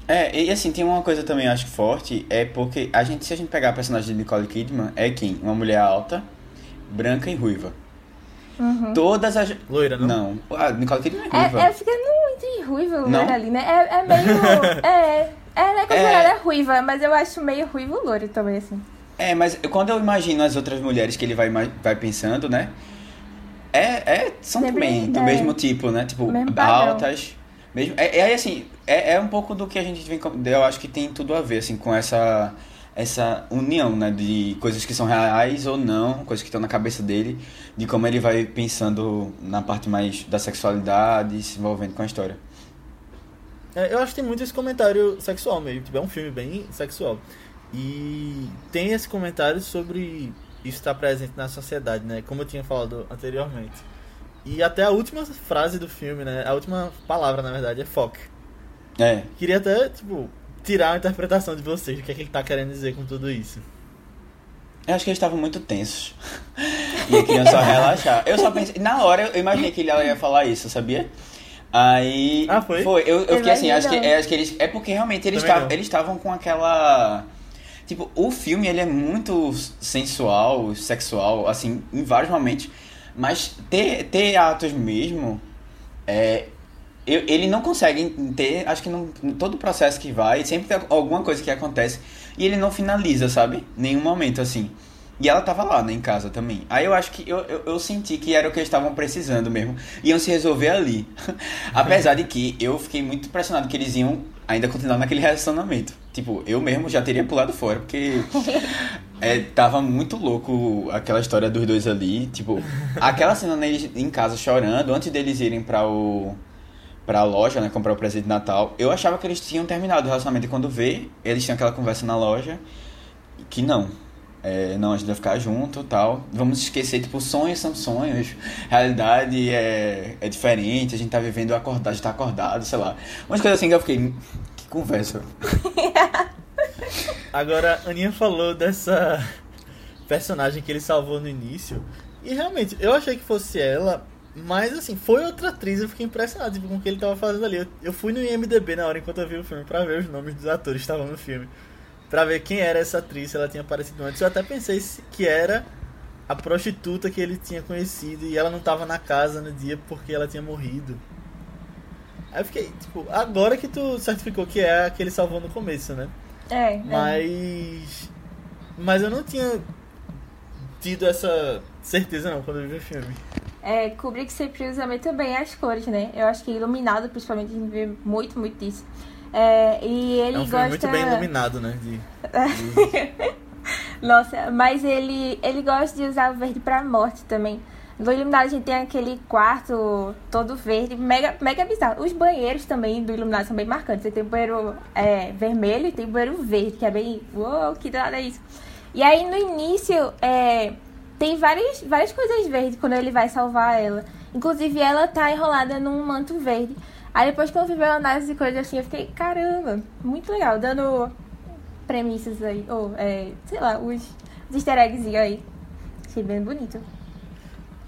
É, e assim, tem uma coisa também, acho que forte, é porque a gente, se a gente pegar a personagem de Nicole Kidman, é quem? Uma mulher alta, branca e ruiva. Uhum. Todas as. Loira, não? Não. A Nicole Kidman é ruiva. É, é fica muito ruiva loira ali, né? É, é meio. é. Ela é considerada é... ruiva, mas eu acho meio ruivo loiro também, assim. É, mas quando eu imagino as outras mulheres que ele vai, vai pensando, né? É, é são Sempre também do é, mesmo tipo, né? Tipo, altas. Mesmo, é, é assim, é, é um pouco do que a gente vem. Eu acho que tem tudo a ver, assim, com essa essa união, né, de coisas que são reais ou não, coisas que estão na cabeça dele, de como ele vai pensando na parte mais da sexualidade, se envolvendo com a história. É, eu acho que tem muito esse comentário sexual mesmo, tipo, é um filme bem sexual. E tem esse comentário sobre isso está presente na sociedade, né? Como eu tinha falado anteriormente. E até a última frase do filme, né? A última palavra, na verdade, é fuck. É. Queria até, tipo, tirar a interpretação de vocês, o que é que ele tá querendo dizer com tudo isso. Eu acho que eles estavam muito tensos. e eu queria só relaxar. Eu só pensei. Na hora eu imaginei que ele ia falar isso, sabia? Aí. Ah, foi? Foi. Eu, eu fiquei assim, acho que, é, acho que eles. É porque realmente eles estavam com aquela Tipo, o filme ele é muito sensual, sexual, assim, em vários momentos. Mas ter, ter atos mesmo, é, eu, ele não consegue ter, acho que não, todo o processo que vai, sempre tem alguma coisa que acontece e ele não finaliza, sabe? Nenhum momento assim. E ela tava lá, né, em casa também. Aí eu acho que eu, eu, eu senti que era o que eles estavam precisando mesmo. Iam se resolver ali. Apesar de que eu fiquei muito impressionado que eles iam ainda continuar naquele relacionamento. Tipo, eu mesmo já teria pulado fora, porque é, tava muito louco aquela história dos dois ali. Tipo, aquela cena neles em casa chorando, antes deles irem para o pra loja, né, comprar o presente de Natal. Eu achava que eles tinham terminado o relacionamento e quando vê, eles tinham aquela conversa na loja que não. É, não, a gente vai ficar junto tal. Vamos esquecer, tipo, sonhos são sonhos. Realidade é, é diferente, a gente tá vivendo acordado, a gente tá acordado, sei lá. Umas coisas assim que eu fiquei. Que conversa. Agora, Aninha falou dessa personagem que ele salvou no início. E realmente, eu achei que fosse ela, mas assim, foi outra atriz, eu fiquei impressionado tipo, com o que ele tava fazendo ali. Eu, eu fui no IMDB na hora enquanto eu vi o filme pra ver os nomes dos atores que estavam no filme para ver quem era essa atriz, se ela tinha aparecido antes. Eu até pensei que era a prostituta que ele tinha conhecido e ela não tava na casa no dia porque ela tinha morrido. Aí eu fiquei, tipo, agora que tu certificou que é a que ele salvou no começo, né? É. é. Mas. É. Mas eu não tinha tido essa certeza não quando eu vi o filme. É, Kubrick sempre usa muito bem as cores, né? Eu acho que iluminado, principalmente, a gente vê muito, muito disso. É, e ele é um gosta... muito bem iluminado, né? De... Nossa, mas ele, ele gosta de usar o verde pra morte também. No Iluminado a gente tem aquele quarto todo verde, mega, mega bizarro. Os banheiros também do Iluminado são bem marcantes. Você tem banheiro é, vermelho e tem banheiro verde, que é bem. Uou, que nada é isso. E aí no início é, tem várias, várias coisas verdes quando ele vai salvar ela. Inclusive ela tá enrolada num manto verde. Aí depois que eu vi uma análise de coisas assim, eu fiquei, caramba, muito legal, dando premissas aí, ou é, sei lá, os, os easter eggs aí. Achei bem bonito.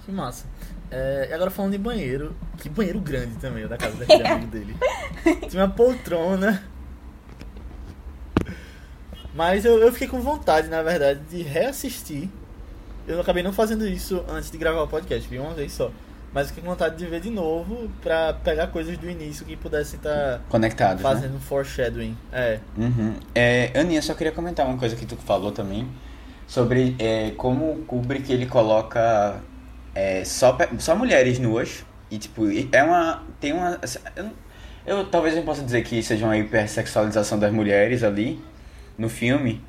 Que massa. É, e agora falando de banheiro, que banheiro grande também, o da casa daquele amigo dele. Tinha uma poltrona. Mas eu, eu fiquei com vontade, na verdade, de reassistir. Eu acabei não fazendo isso antes de gravar o podcast, vi uma vez só. Mas eu fiquei com vontade de ver de novo pra pegar coisas do início que pudessem estar Conectados, né? fazendo foreshadowing. É. Uhum. É, Aninha, só queria comentar uma coisa que tu falou também sobre é, como o Kubrick ele coloca é, só, só mulheres nuas e tipo é uma tem uma eu, eu talvez eu possa dizer que seja uma hipersexualização das mulheres ali no filme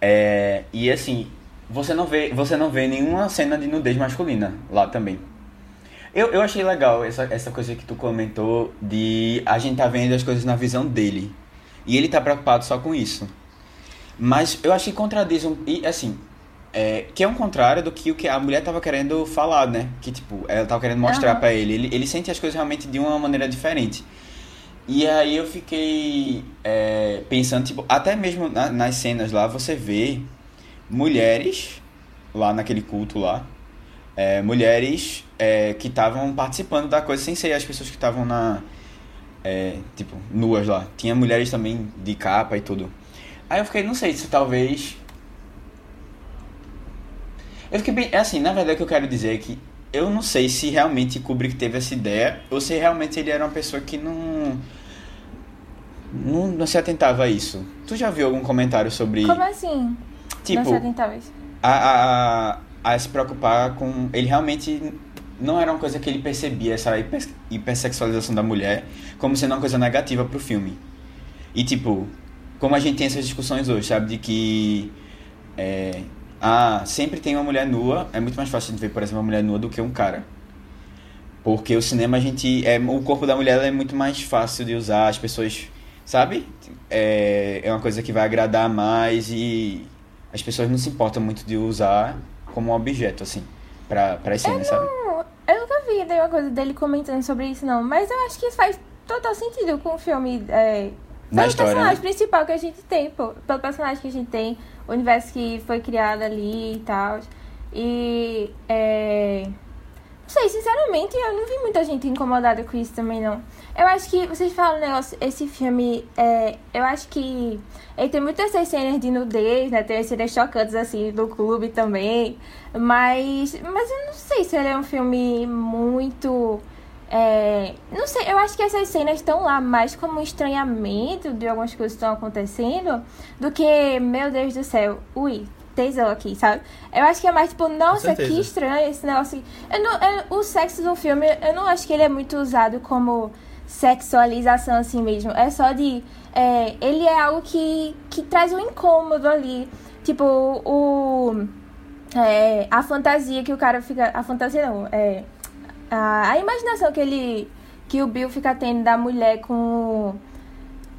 É, e assim você não vê você não vê nenhuma cena de nudez masculina lá também eu, eu achei legal essa, essa coisa que tu comentou de a gente tá vendo as coisas na visão dele. E ele tá preocupado só com isso. Mas eu achei que contradiz um. E assim. é, que é um contrário do que o que a mulher tava querendo falar, né? Que tipo, ela tava querendo mostrar Aham. pra ele. ele. Ele sente as coisas realmente de uma maneira diferente. E aí eu fiquei é, pensando, tipo, até mesmo na- nas cenas lá você vê mulheres lá naquele culto lá. é, mulheres é, que estavam participando da coisa sem ser as pessoas que estavam na. é, tipo, nuas lá. Tinha mulheres também de capa e tudo. Aí eu fiquei, não sei se talvez. Eu fiquei bem. É assim, na verdade o que eu quero dizer é que eu não sei se realmente Kubrick teve essa ideia ou se realmente ele era uma pessoa que não. Não, não se atentava a isso. Tu já viu algum comentário sobre. Como assim? Tipo, a, a, a se preocupar com. Ele realmente não era uma coisa que ele percebia, essa hiper, hipersexualização da mulher, como sendo uma coisa negativa pro filme. E tipo, como a gente tem essas discussões hoje, sabe? De que. É, ah, sempre tem uma mulher nua, é muito mais fácil de ver, por exemplo, uma mulher nua do que um cara. Porque o cinema a gente. É, o corpo da mulher é muito mais fácil de usar, as pessoas. Sabe? É, é uma coisa que vai agradar mais e as pessoas não se importam muito de usar como um objeto, assim, pra, pra cena, sabe? Não, eu nunca vi nenhuma coisa dele comentando sobre isso, não. Mas eu acho que isso faz total sentido com o filme. É, pelo história, personagem né? principal que a gente tem, pô. Pelo personagem que a gente tem, o universo que foi criado ali e tal. E. É... Não sei, sinceramente, eu não vi muita gente incomodada com isso também, não. Eu acho que, vocês falam um negócio, esse filme, é, eu acho que ele tem muitas essas cenas de nudez, né? Tem as cenas chocantes, assim, do clube também. Mas, mas eu não sei se ele é um filme muito... é, não sei, eu acho que essas cenas estão lá mais como um estranhamento de algumas coisas que estão acontecendo do que, meu Deus do céu, ui, tesão aqui, sabe? Eu acho que é mais tipo, nossa, que estranho esse negócio. Eu não, eu- o sexo do filme, eu não acho que ele é muito usado como sexualização assim mesmo. É só de. é, ele é algo que, que traz um incômodo ali. Tipo, o. é, a fantasia que o cara fica. A fantasia não, é. A, a imaginação que ele. Que o Bill fica tendo da mulher com.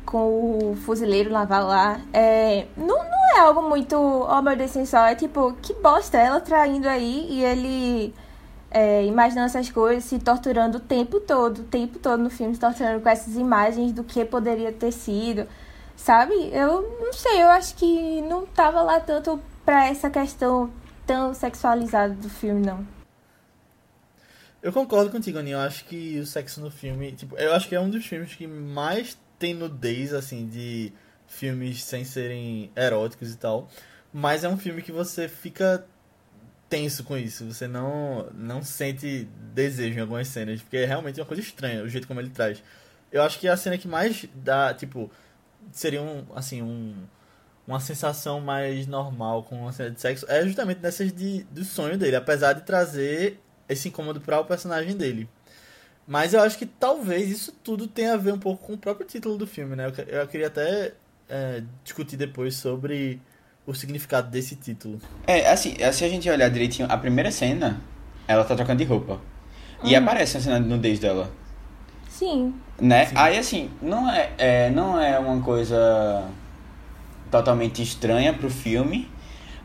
Com o fuzileiro naval lá. É, não, não é algo muito. Oh meu Deus, sensual. É tipo, que bosta. Ela traindo aí e ele. É, imaginando essas coisas, se torturando o tempo todo, o tempo todo no filme, se torturando com essas imagens do que poderia ter sido, sabe? Eu não sei, eu acho que não tava lá tanto pra essa questão tão sexualizada do filme, não. Eu concordo contigo, Aninha. Eu acho que o sexo no filme. Tipo, eu acho que é um dos filmes que mais tem nudez, assim, de filmes sem serem eróticos e tal. Mas é um filme que você fica tenso com isso. Você não, não sente desejo em algumas cenas. Porque é realmente uma coisa estranha o jeito como ele traz. Eu acho que a cena que mais dá, tipo, seria um, assim, um, uma sensação mais normal com uma cena de sexo é justamente nessas de, do sonho dele, apesar de trazer esse incômodo para o personagem dele. Mas eu acho que talvez isso tudo tenha a ver um pouco com o próprio título do filme, né? Eu, eu queria até é, discutir depois sobre o significado desse título. É, assim, se a gente olhar direitinho, a primeira cena, ela tá trocando de roupa. E Hum. aparece a cena de nudez dela. Sim. Né? Sim. Aí assim, não é, é, não é uma coisa totalmente estranha pro filme,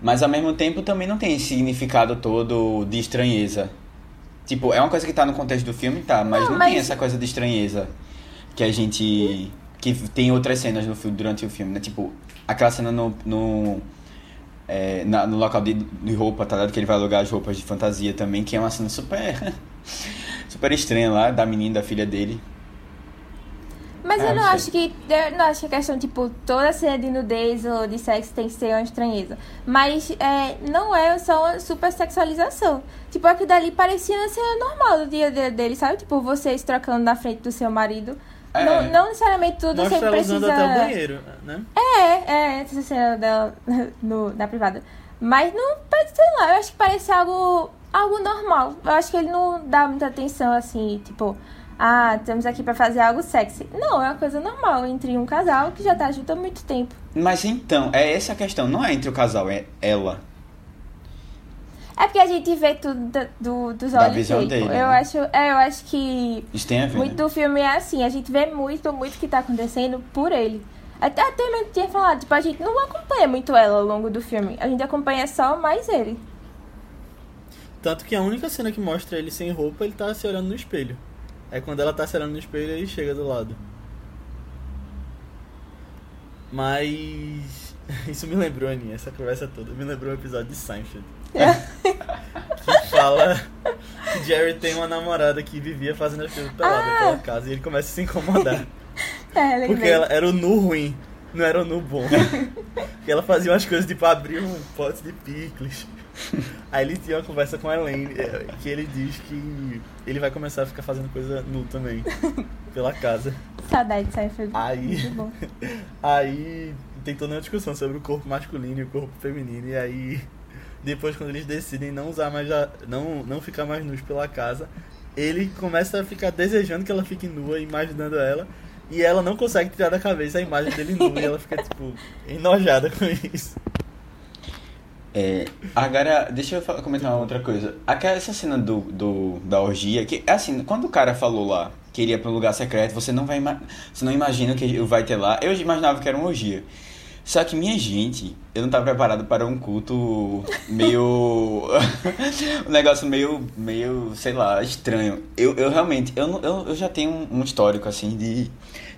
mas ao mesmo tempo também não tem esse significado todo de estranheza. Tipo, é uma coisa que tá no contexto do filme, tá, mas Não, não, mas- tem essa coisa de estranheza que a gente. Que tem outras cenas no filme, durante o filme, né? Tipo, aquela cena no. no é, na- no local de, de roupa, tá ligado? Que ele vai alugar as roupas de fantasia também, que é uma cena super. super estranha lá, da menina, da filha dele. Mas Ah, eu não não sei. acho que. Eu não acho que a questão, tipo, toda cena de nudez ou de sexo tem que ser uma estranheza. Mas é, não é só uma super sexualização. Tipo, aquilo dali parecia uma cena normal do dia a dia dele, sabe? Tipo, vocês trocando na frente do seu marido. É. Não, não necessariamente tudo Mostra sempre ela precisa. usando até o banheiro, né? É, é, essa cena dela no, na privada. Mas não, pode sei lá, eu acho que parece algo, algo normal. Eu acho que ele não dá muita atenção assim, tipo, ah, estamos aqui pra fazer algo sexy. Não, é uma coisa normal entre um casal que já tá junto há muito tempo. Mas então, é essa a questão, não é entre o casal, é ela. É porque a gente vê tudo da- do, dos Da olhos visão dele. Eu né? acho, é, eu acho que Isso tem a ver. muito né? do filme é assim, a gente vê muito, muito o que tá acontecendo por ele. Até, até mesmo tinha falado, tipo, a gente não acompanha muito ela ao longo do filme. A gente acompanha só mais ele. Tanto que a única cena que mostra ele sem roupa, ele tá se olhando no espelho. É quando ela tá se olhando no espelho, ele chega do lado. Mas. Isso me lembrou, Aninha, essa conversa toda. Me lembrou um episódio de Seinfeld. que fala que Jerry tem uma namorada que vivia fazendo as coisas pelada Ah. pela casa e ele começa a se incomodar. É. Porque ela era o nu ruim, não era o nu bom. Porque ela fazia umas coisas tipo abrir um pote de picles. Aí ele tinha uma conversa com a Elaine, eh, que ele diz que ele vai começar a ficar fazendo coisa nu também, pela casa. Saudade de Seinfeld. Aí-. Aí tem toda uma discussão sobre o corpo masculino e o corpo feminino, e aí depois quando eles decidem não usar mais a, não, não ficar mais nus pela casa, ele começa a ficar desejando que ela fique nua, imaginando ela, e ela não consegue tirar da cabeça a imagem dele nu, e ela fica tipo enojada com isso. É, agora, deixa eu comentar uma outra coisa. Aquela, essa cena do, do, da orgia, que assim, quando o cara falou lá que iria pra um lugar secreto, você não vai você não imagina o que vai ter lá. Eu imaginava que era uma orgia. Só que, minha gente, eu não tava preparado para um culto meio. um negócio meio, meio, sei lá, estranho. Eu, eu realmente, eu, eu, eu já tenho um, histórico, assim, de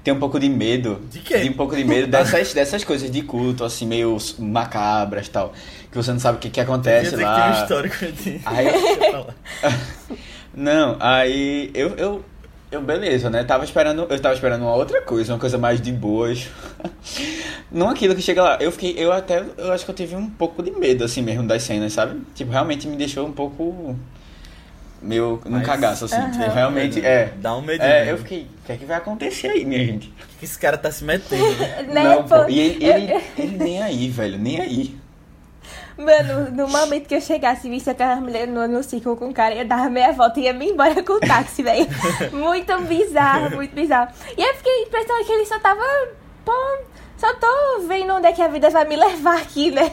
ter um pouco de medo. De quê? um pouco de medo dessas, dessas coisas de culto, assim, meio macabras e tal. Que você não sabe o que, que acontece dizer que tem lá. um histórico de. Aí eu- eu. Não, aí eu, eu, eu beleza, né? Tava esperando, eu tava esperando uma outra coisa, uma coisa mais de boas. Não aquilo que chega lá. Eu fiquei, eu até, eu acho que eu tive um pouco de medo assim mesmo das cenas, sabe? Tipo, realmente me deixou um pouco meio num Mas- cagaço assim. Tipo, realmente é. Dá um medinho. É, eu fiquei, o que é que vai acontecer aí, minha gente? O que esse cara tá se metendo, né? Né, Não, pô, e ele, ele, ele nem aí, velho, nem aí. Mano, no momento que eu chegasse e visse aquela mulher no, no ciclo com o cara, eu dava meia volta e ia me embora com o táxi, velho. Muito bizarro, muito bizarro. E eu fiquei pensando que ele só tava. Pô, só tô vendo onde é que a vida vai me levar aqui, né?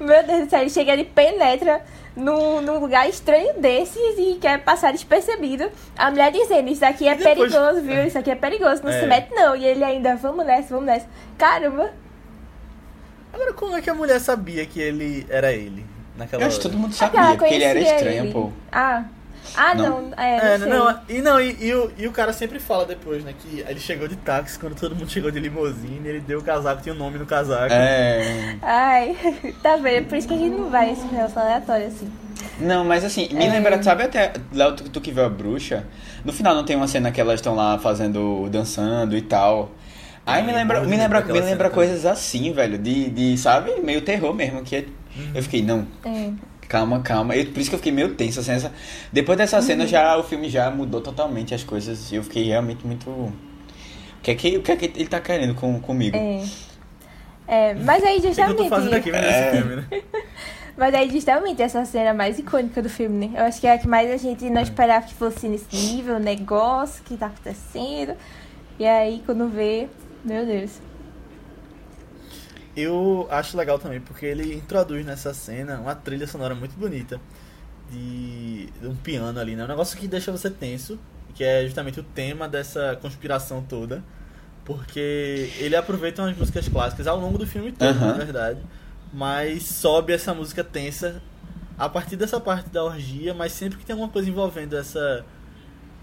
Meu Deus do céu, ele chega e penetra num, num lugar estranho desses e quer passar despercebido. A mulher dizendo, isso aqui é depois- perigoso, viu? Isso aqui é perigoso, não É. se mete não. E ele ainda, vamos nessa, vamos nessa. Caramba. Como é que a mulher sabia que ele era ele? Naquela Eu acho que todo mundo É que sabia, ela porque ele era estranho, ele. pô. Ah. Ah, Não. não. É, É, não, sei. não, e não, e, e o, e o cara sempre fala depois, né, que ele chegou de táxi quando todo mundo chegou de limusine, ele deu o casaco, tinha o nome no casaco. É. Ai, tá vendo? Por isso que a gente não vai nesse relação aleatório assim. Não, mas assim, me É. lembra, sabe até Léo, tu, tu que viu a bruxa? No final não tem uma cena que elas estão lá fazendo, dançando e tal. Aí me lembra, morro de me lembra, me lembra coisas assim, velho, de, de, sabe, meio terror mesmo, que é- eu fiquei, não, É. calma, calma. Eu- por isso que eu fiquei meio tenso, assim, essa, depois dessa Uhum. cena já, o filme já mudou totalmente as coisas, e eu fiquei realmente muito... O que é que, o que, é que ele tá querendo com, comigo? É. É, mas aí O que eu justamente. tô fazendo aqui vendo É. filme, né? Mas aí justamente essa cena mais icônica do filme, né? Eu acho que é a que mais a gente não esperava que fosse nesse nível, o negócio que tá acontecendo. E aí quando vê, meu Deus. Eu acho legal também porque ele introduz nessa cena uma trilha sonora muito bonita de, de um piano ali, né? Um negócio que deixa você tenso, que é justamente o tema dessa conspiração toda. Porque ele aproveita umas músicas clássicas ao longo do filme todo, na verdade. Mas sobe essa música tensa a partir dessa parte da orgia, mas sempre que tem alguma coisa envolvendo essa.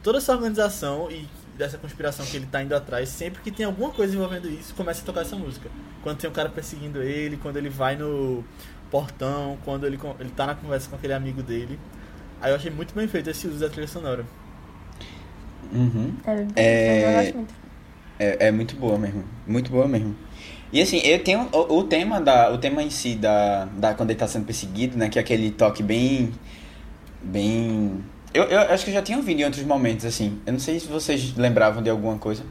toda essa organização e dessa conspiração que ele tá indo atrás, sempre que tem alguma coisa envolvendo isso, começa a tocar essa música. Quando tem um cara perseguindo ele, quando ele vai no portão, quando ele, ele tá na conversa com aquele amigo dele. Aí eu achei muito bem feito esse uso da trilha sonora. Uhum. É, É- eu gosto muito. É, é muito boa mesmo. Muito boa mesmo. E assim, eu tenho o, o tema da o tema em si da, da quando ele tá sendo perseguido, né, que é aquele toque bem bem eu, eu acho que eu já tinha ouvido em outros momentos assim. Eu não sei se vocês lembravam de alguma coisa,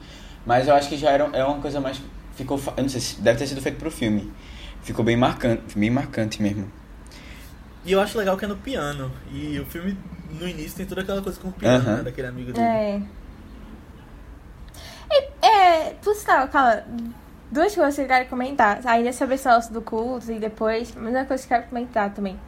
mas eu acho que já era é uma coisa mais ficou eu não sei se deve ter sido feito pro filme. Ficou bem marcante, bem marcante mesmo. E eu acho legal que é no piano. E o filme, no início, tem toda aquela coisa com o piano, Aham. né, daquele amigo dele. É. É, é, por sinal, calma. Duas coisas que eu quero comentar. Ainda sobre esse do culto e depois. Mas uma coisa que eu quero comentar também.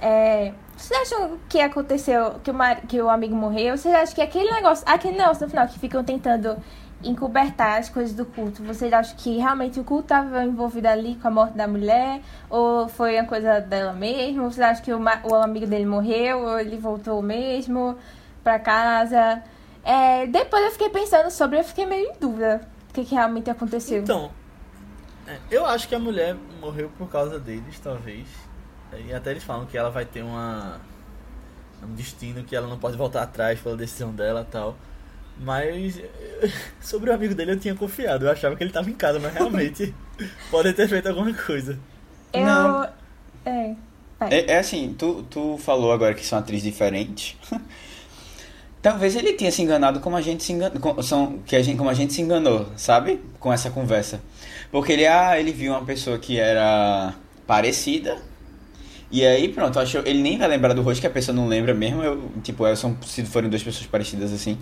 É, vocês acham que aconteceu, que o, mar, que o amigo morreu? Vocês acham que aquele negócio, aquele negócio no final que ficam tentando encobertar as coisas do culto, vocês acham que realmente o culto estava envolvido ali com a morte da mulher? Ou foi uma coisa dela mesmo? Vocês acham que o, ma- o amigo dele morreu? Ou ele voltou mesmo pra casa? É, depois eu fiquei pensando sobre, eu fiquei meio em dúvida o que, que realmente aconteceu. Então, é, eu acho que a mulher morreu por causa deles, talvez. E até eles falam que ela vai ter uma um destino que ela não pode voltar atrás pela decisão dela e tal. Mas sobre o amigo dele eu tinha confiado. Eu achava que ele tava em casa, mas realmente pode ter feito alguma coisa. eu. Não. É. É, é assim, tu, tu falou agora que são atrizes diferentes. Talvez ele tenha se enganado como a gente se enganou, com- são, que a gente, como a gente se enganou, sabe? Com essa conversa. Porque ele, ah, ele viu uma pessoa que era parecida. E aí, pronto, achou, ele nem vai lembrar do rosto, que a pessoa não lembra mesmo. Eu, tipo, é, são, se forem duas pessoas parecidas assim.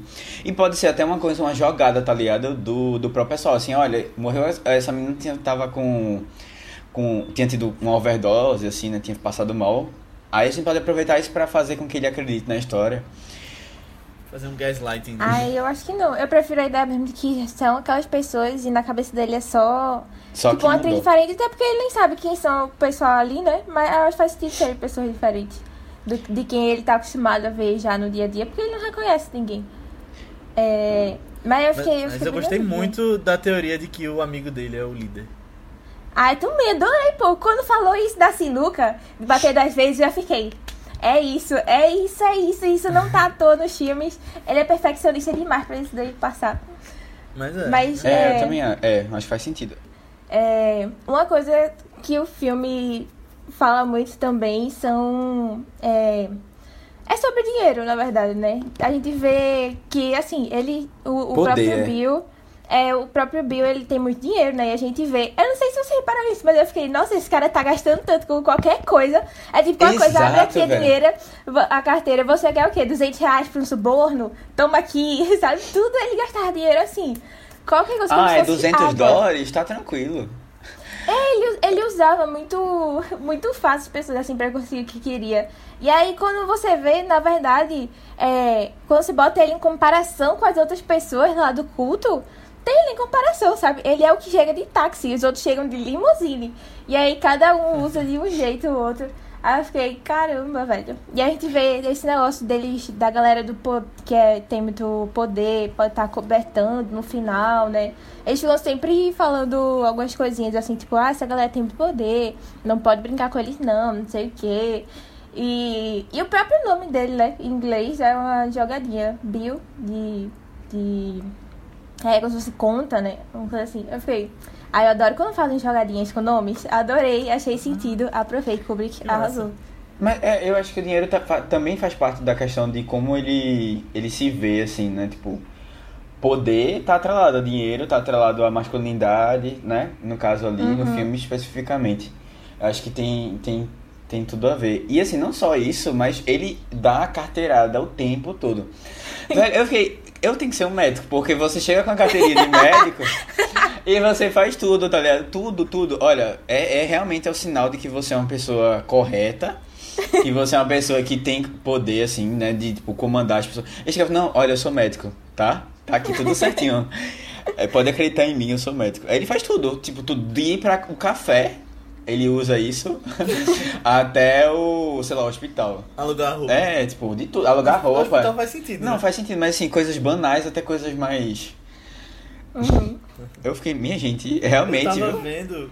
E pode ser até uma coisa, uma jogada, tá ligado? Do, do próprio pessoal. Assim, olha, morreu. essa- menina tinha, tava com com tinha tido uma overdose, assim, né? Tinha passado mal. Aí a gente pode aproveitar isso pra fazer com que ele acredite na história. Fazer um gaslighting. Ai, eu acho que não. Eu prefiro a ideia mesmo de que são aquelas pessoas e na cabeça dele é só. Só tipo, que uma atriz diferente, até porque ele nem sabe quem são o pessoal ali, né? Mas eu acho que faz sentido ser pessoas diferentes do, de quem ele tá acostumado a ver já no dia a dia, porque ele não reconhece ninguém. É, mas eu Mas, fiquei. Eu, mas fiquei eu bem gostei na dúvida. muito da teoria de que o amigo dele é o líder. Ai, também adorei, pô. Quando falou isso da sinuca, de bater das vezes, eu já fiquei. É isso, é isso, é isso. Isso não tá à toa nos filmes. Ele é perfeccionista demais pra isso daí passar. Mas é. Mas É, é, eu também é, é, acho que faz sentido. é, uma coisa que o filme fala muito também são. É, é sobre dinheiro, na verdade, né? A gente vê que, assim, ele. O, o próprio. Bill. É, o próprio Bill, ele tem muito dinheiro, né? E a gente vê. Eu não sei se você repararam isso, mas eu fiquei, nossa, esse cara tá gastando tanto com qualquer coisa. É tipo uma coisa, abre Exato, aqui a dinheiro, a carteira, você quer o quê? 200 reais pra um suborno? Toma aqui, sabe? Tudo ele gastava dinheiro assim. Qualquer coisa como Ah, é fosse 200 água. dólares? Tá tranquilo. Ele, ele usava muito, muito fácil as pessoas assim pra conseguir o que queria. E aí, quando você vê, na verdade, é, quando você bota ele em comparação com as outras pessoas lá do culto, tem ele em comparação, sabe? Ele é o que chega de táxi, os outros chegam de limusine. E aí, cada um usa de um jeito o outro. Aí eu fiquei, caramba, velho. E a gente vê esse negócio deles, da galera do que é, tem muito poder, pode estar cobertando no final, né? Eles ficam sempre falando algumas coisinhas assim, tipo, ah, essa galera tem muito poder, não pode brincar com eles não, não sei o quê. E, e o próprio nome dele, né, em inglês, é uma jogadinha, Bill, de. de é, como se fosse conta, né? Uma coisa assim. Eu fiquei. Aí eu adoro quando fazem jogadinhas com nomes. Adorei, achei sentido. Aprovei, Kubrick massa. arrasou. Mas é, eu acho que o dinheiro tá- fa- também faz parte da questão de como ele, ele se vê, assim, né? Tipo, poder tá atrelado a dinheiro, tá atrelado à masculinidade, né? No caso ali, no Uhum. filme especificamente. Eu Acho que tem, tem, tem tudo a ver. E assim, não só isso, mas ele dá a carteirada o tempo todo. Velho, eu fiquei. Eu tenho que ser um médico, porque você chega com a carteirinha de médico e você faz tudo, tá ligado? Tudo, tudo. Olha, é, é realmente é o sinal de que você é uma pessoa correta. Que você é uma pessoa que tem poder, assim, né? De, tipo, comandar as pessoas. Ele chega, não, olha, eu sou médico, tá? Tá aqui tudo certinho. É, pode acreditar em mim, eu sou médico. Aí ele faz tudo, tipo, tudo. De ir pra o café, ele usa isso, até o, sei lá, o hospital. Alugar roupa. É, tipo, de tudo. Alugar roupa. Então faz sentido. Não, né? faz sentido, mas assim, coisas banais até coisas mais. Uhum. Eu fiquei, minha gente, realmente. Eu tava viu? vendo.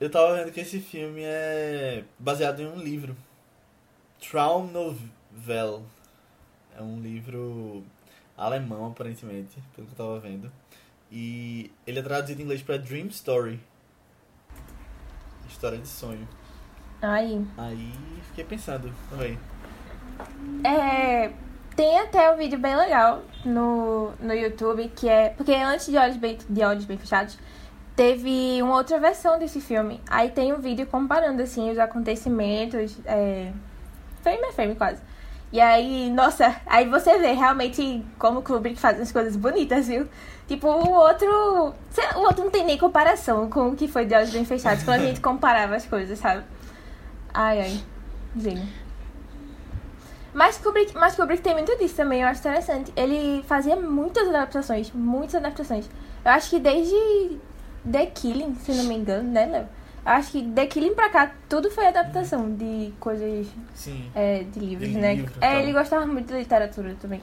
Eu tava vendo que esse filme é baseado em um livro. Traum Novel. É um livro alemão, aparentemente, pelo que eu tava vendo. E ele é traduzido em inglês pra Dream Story. História de sonho. Aí. Aí fiquei pensando também. É, tem até um vídeo bem legal no, no YouTube, que é. Porque antes de Olhos Bem, de Olhos Bem Fechados, teve uma outra versão desse filme. Aí tem um vídeo comparando assim os acontecimentos, é, frame a frame quase. E aí, nossa, aí você vê realmente como o Kubrick faz as coisas bonitas, viu? Tipo, o outro. O outro não tem nem comparação com o que foi de Olhos Bem Fechados, quando a gente comparava as coisas, sabe? Ai, ai. Gênio. Mas Kubrick, mas Kubrick tem muito disso também, eu acho interessante. Ele fazia muitas adaptações, muitas adaptações. Eu acho que desde The Killing, se não me engano, né, Léo? Acho que The Killing pra cá, tudo foi adaptação de coisas, Sim. é, de livros, De né? livro, é, ele gostava muito de literatura também.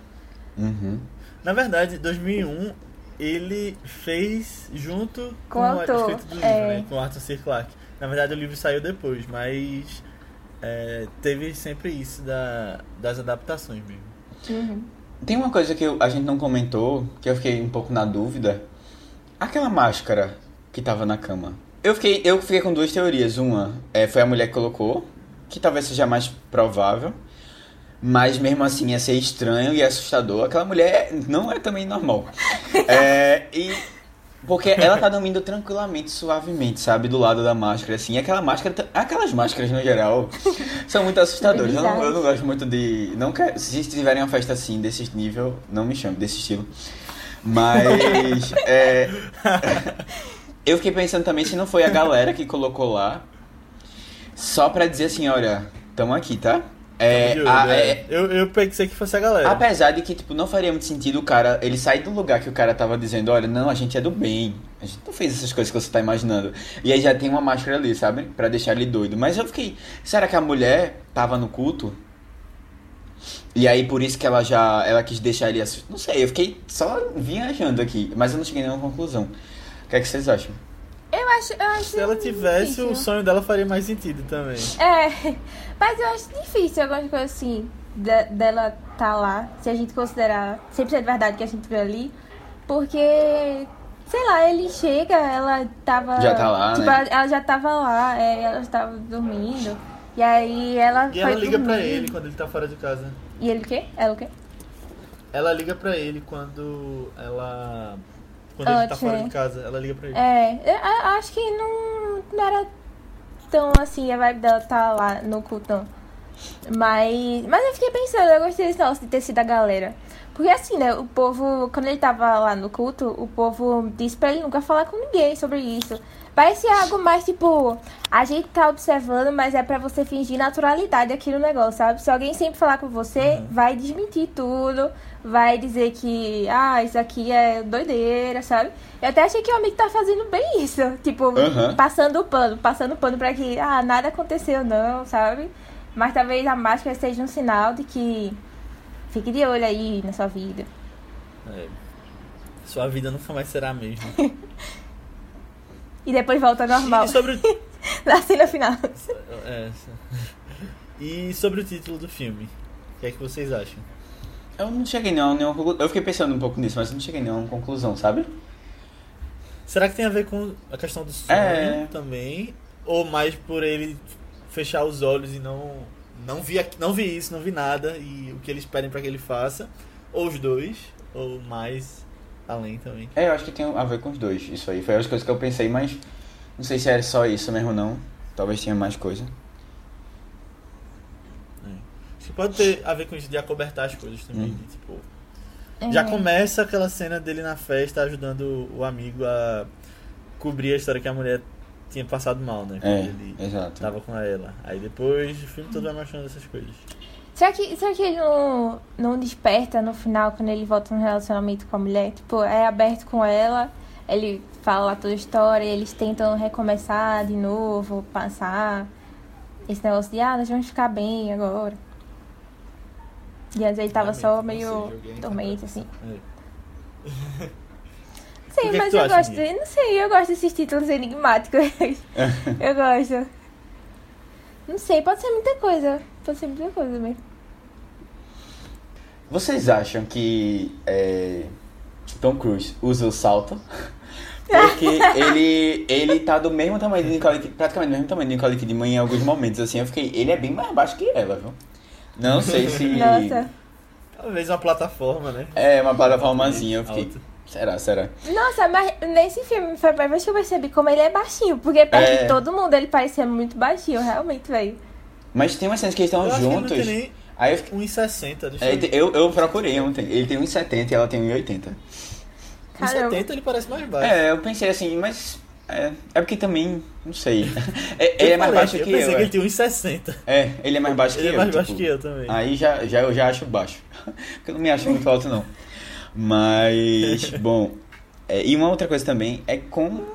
Uhum. Na verdade, em 2001, ele fez junto Com o o autor, escrito do livro, é. né? Com o Arthur C. Clarke. Na verdade, o livro saiu depois, mas é, teve sempre isso da, das adaptações mesmo. Uhum. Tem uma coisa que eu- a gente não comentou, que eu fiquei um pouco na dúvida. Aquela máscara que tava na cama. Eu fiquei, eu fiquei com duas teorias. Uma é, foi a mulher que colocou, que talvez seja mais provável. Mas mesmo assim ia ser estranho e assustador. Aquela mulher não é também normal. É, e. Porque ela tá dormindo tranquilamente, suavemente, sabe? Do lado da máscara, assim. E aquela máscara. Aquelas máscaras, no geral, são muito assustadoras. Eu não, eu não gosto muito de. Não quero, se tiverem uma festa assim, desse nível, não me chame, desse estilo. Mas. é, eu fiquei pensando também se não foi a galera que colocou lá. Só pra dizer assim, olha, tamo aqui, tá? É, olho, a- é. é- Eu, eu pensei que fosse a galera. Apesar de que, tipo, não faria muito sentido o cara, ele sair do lugar que o cara tava dizendo, olha, não, a gente é do bem. A gente não fez essas coisas que você tá imaginando. E aí já tem uma máscara ali, sabe? Pra deixar ele doido. Mas eu fiquei, será que a mulher tava no culto? E aí por isso que ela já, ela quis deixar ele assust... Não sei, eu fiquei só viajando aqui, mas eu não cheguei a nenhuma conclusão. O que é que vocês acham? Eu acho, eu acho Se ela tivesse, difícil. o sonho dela faria mais sentido também. É, mas eu acho difícil algumas coisas assim de- dela tá lá, se a gente considerar 100% verdade que a gente vê ali, porque, sei lá, ele chega, ela tava. Já tá lá, tipo, né? ela, ela já tava lá, é, ela estava dormindo, e aí ela. E foi ela liga pra dormir. ele quando ele tá fora de casa. E ele o quê? Ela o quê? Ela liga pra ele quando ela. Quando ele tá fora de casa. Ela liga pra ele. É, eu, acho que não, não era tão assim a vibe dela tá lá no culto, não. Mas, mas eu fiquei pensando, eu gostei desse negócio de ter sido a galera. Porque assim, né, o povo, quando ele tava lá no culto, o povo disse pra ele nunca falar com ninguém sobre isso. Parece algo mais tipo, a gente tá observando, mas é pra você fingir naturalidade aqui no negócio, sabe? Se alguém sempre falar com você, vai desmentir tudo, vai dizer que, ah, isso aqui é doideira, sabe? Eu até achei que o amigo tá fazendo bem isso, tipo, Aham. passando o pano, passando o pano pra que, ah, nada aconteceu não, sabe? Mas talvez a máscara seja um sinal de que fique de olho aí na sua vida. É. Sua vida nunca mais será a mesma. E depois volta ao normal. E sobre o... Na cena final. é, e sobre o título do filme. O que é que vocês acham? Eu não cheguei a nenhuma conclusão. Eu fiquei pensando um pouco nisso, mas não cheguei a nenhuma conclusão, sabe? Será que tem a ver com a questão do sonho É. também? Ou mais por ele fechar os olhos e não não vi, não vi isso, não vi nada e o que eles pedem pra que ele faça? Ou os dois, ou mais além também. É, eu acho que tem a ver com os dois. Isso aí foi as coisas que eu pensei, mas não sei se era só isso mesmo não. Talvez tinha mais coisa. Que pode ter a ver com isso de acobertar as coisas também. Hum. de, tipo, É. já começa aquela cena dele na festa ajudando o amigo a cobrir a história que a mulher tinha passado mal, né? Quando É, ele exato. tava com ela. Aí depois o filme todo vai mostrando essas coisas. Será que, será que ele não, não desperta no final quando ele volta no relacionamento com a mulher? Tipo, é aberto com ela, ele fala toda a história, eles tentam recomeçar de novo, passar esse negócio de, ah, nós vamos ficar bem agora. E antes ele tava só Realmente, meio em dormente, assim. É. Que é que mas eu acha, gosto de, Não sei, eu gosto desses títulos enigmáticos. eu gosto. Não sei, pode ser muita coisa. Pode ser muita coisa mesmo. Vocês acham que é, Tom Cruise usa o salto? Porque ele, ele tá do mesmo tamanho de Nicole, praticamente do mesmo tamanho de Nicole Kidman em alguns momentos, assim, eu fiquei, ele é bem mais baixo que ela, viu? Não sei se Nossa. Talvez uma plataforma, né? é uma plataformazinha, eu fiquei, Alta. será, será? Nossa, mas nesse filme foi a primeira vez que eu percebi como ele é baixinho. Porque perto É. de todo mundo ele parecia muito baixinho, realmente, velho. Mas tem umas cenas que eles estão Eu acho que ele juntos, não tem nem aí eu fiquei, 1,60. Deixa é, eu ver. eu, eu procurei ontem, ele tem 1,70 e ela tem 1,80. Caramba. 1,70 ele parece mais baixo. É, eu pensei assim, mas é, é porque também, não sei, É, Eu ele é mais falei, baixo eu que pensei eu. que é. ele tinha 1,60. É, ele é mais baixo Ele que é eu. mais baixo tipo, que eu também. Aí já, já, eu já acho baixo. Porque eu não me acho muito alto, não. Mas, bom. é, e uma outra coisa também é como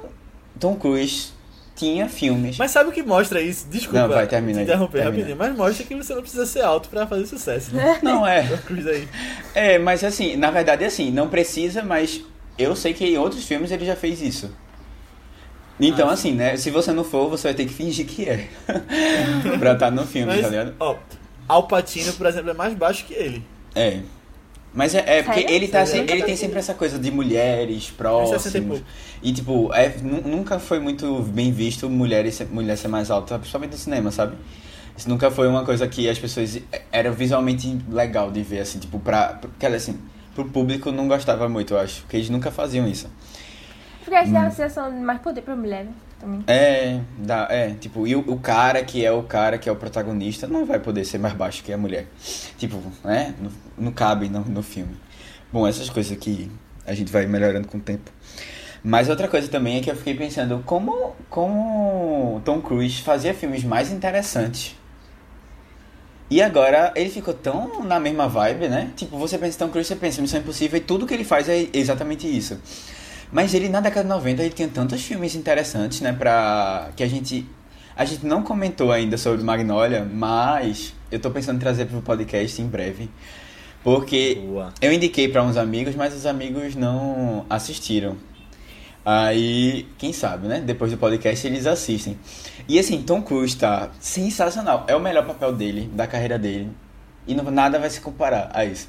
Tom Cruise tinha filmes. Mas sabe o que mostra isso? Desculpa Não, vai, termina te interromper termina. rapidinho, mas mostra que você não precisa ser alto pra fazer sucesso, né? Não, é. Tom Cruise aí. É, mas assim, na verdade, assim, não precisa, mas eu sei que em outros filmes ele já fez isso. Então, Ah, assim, né? Se você não for, você vai ter que fingir que é. pra estar no filme, Mas, tá ligado? ó, Al Pacino, por exemplo, é mais baixo que ele. É. Mas é, é porque ele, tá, se- ele tem sempre essa coisa de mulheres 60 e próximas. E, tipo, é, nu- nunca foi muito bem visto mulheres, ser- mulher ser mais alta, principalmente no cinema, sabe? Isso nunca foi uma coisa que as pessoas. Era visualmente legal de ver, assim, tipo, pra. Porque, assim, pro público não gostava muito, eu acho. Porque eles nunca faziam isso. Porque acho Hum. que é uma sensação de mais poder pra mulher, né? Também. É, dá, é, tipo, e o, o cara que é o cara que é o protagonista não vai poder ser mais baixo que a mulher. Tipo, né? Não, não cabe no, no filme. Bom, essas coisas que a gente vai melhorando com o tempo. Mas outra coisa também é que eu fiquei pensando como, como Tom Cruise fazia filmes mais interessantes. E agora ele ficou tão na mesma vibe, né? Tipo, você pensa em Tom Cruise, você pensa em Missão Impossível e tudo que ele faz é exatamente isso. Mas ele na década de 90 ele tinha tantos filmes interessantes, né, pra que a gente a gente não comentou ainda sobre Magnolia, mas eu tô pensando em trazer pro podcast em breve. Porque Boa. eu indiquei pra uns amigos, mas os amigos não assistiram. Aí, quem sabe, né? Depois do podcast eles assistem. E assim, Tom Cruise tá sensacional. É o melhor papel dele, da carreira dele. E não, nada vai se comparar a isso.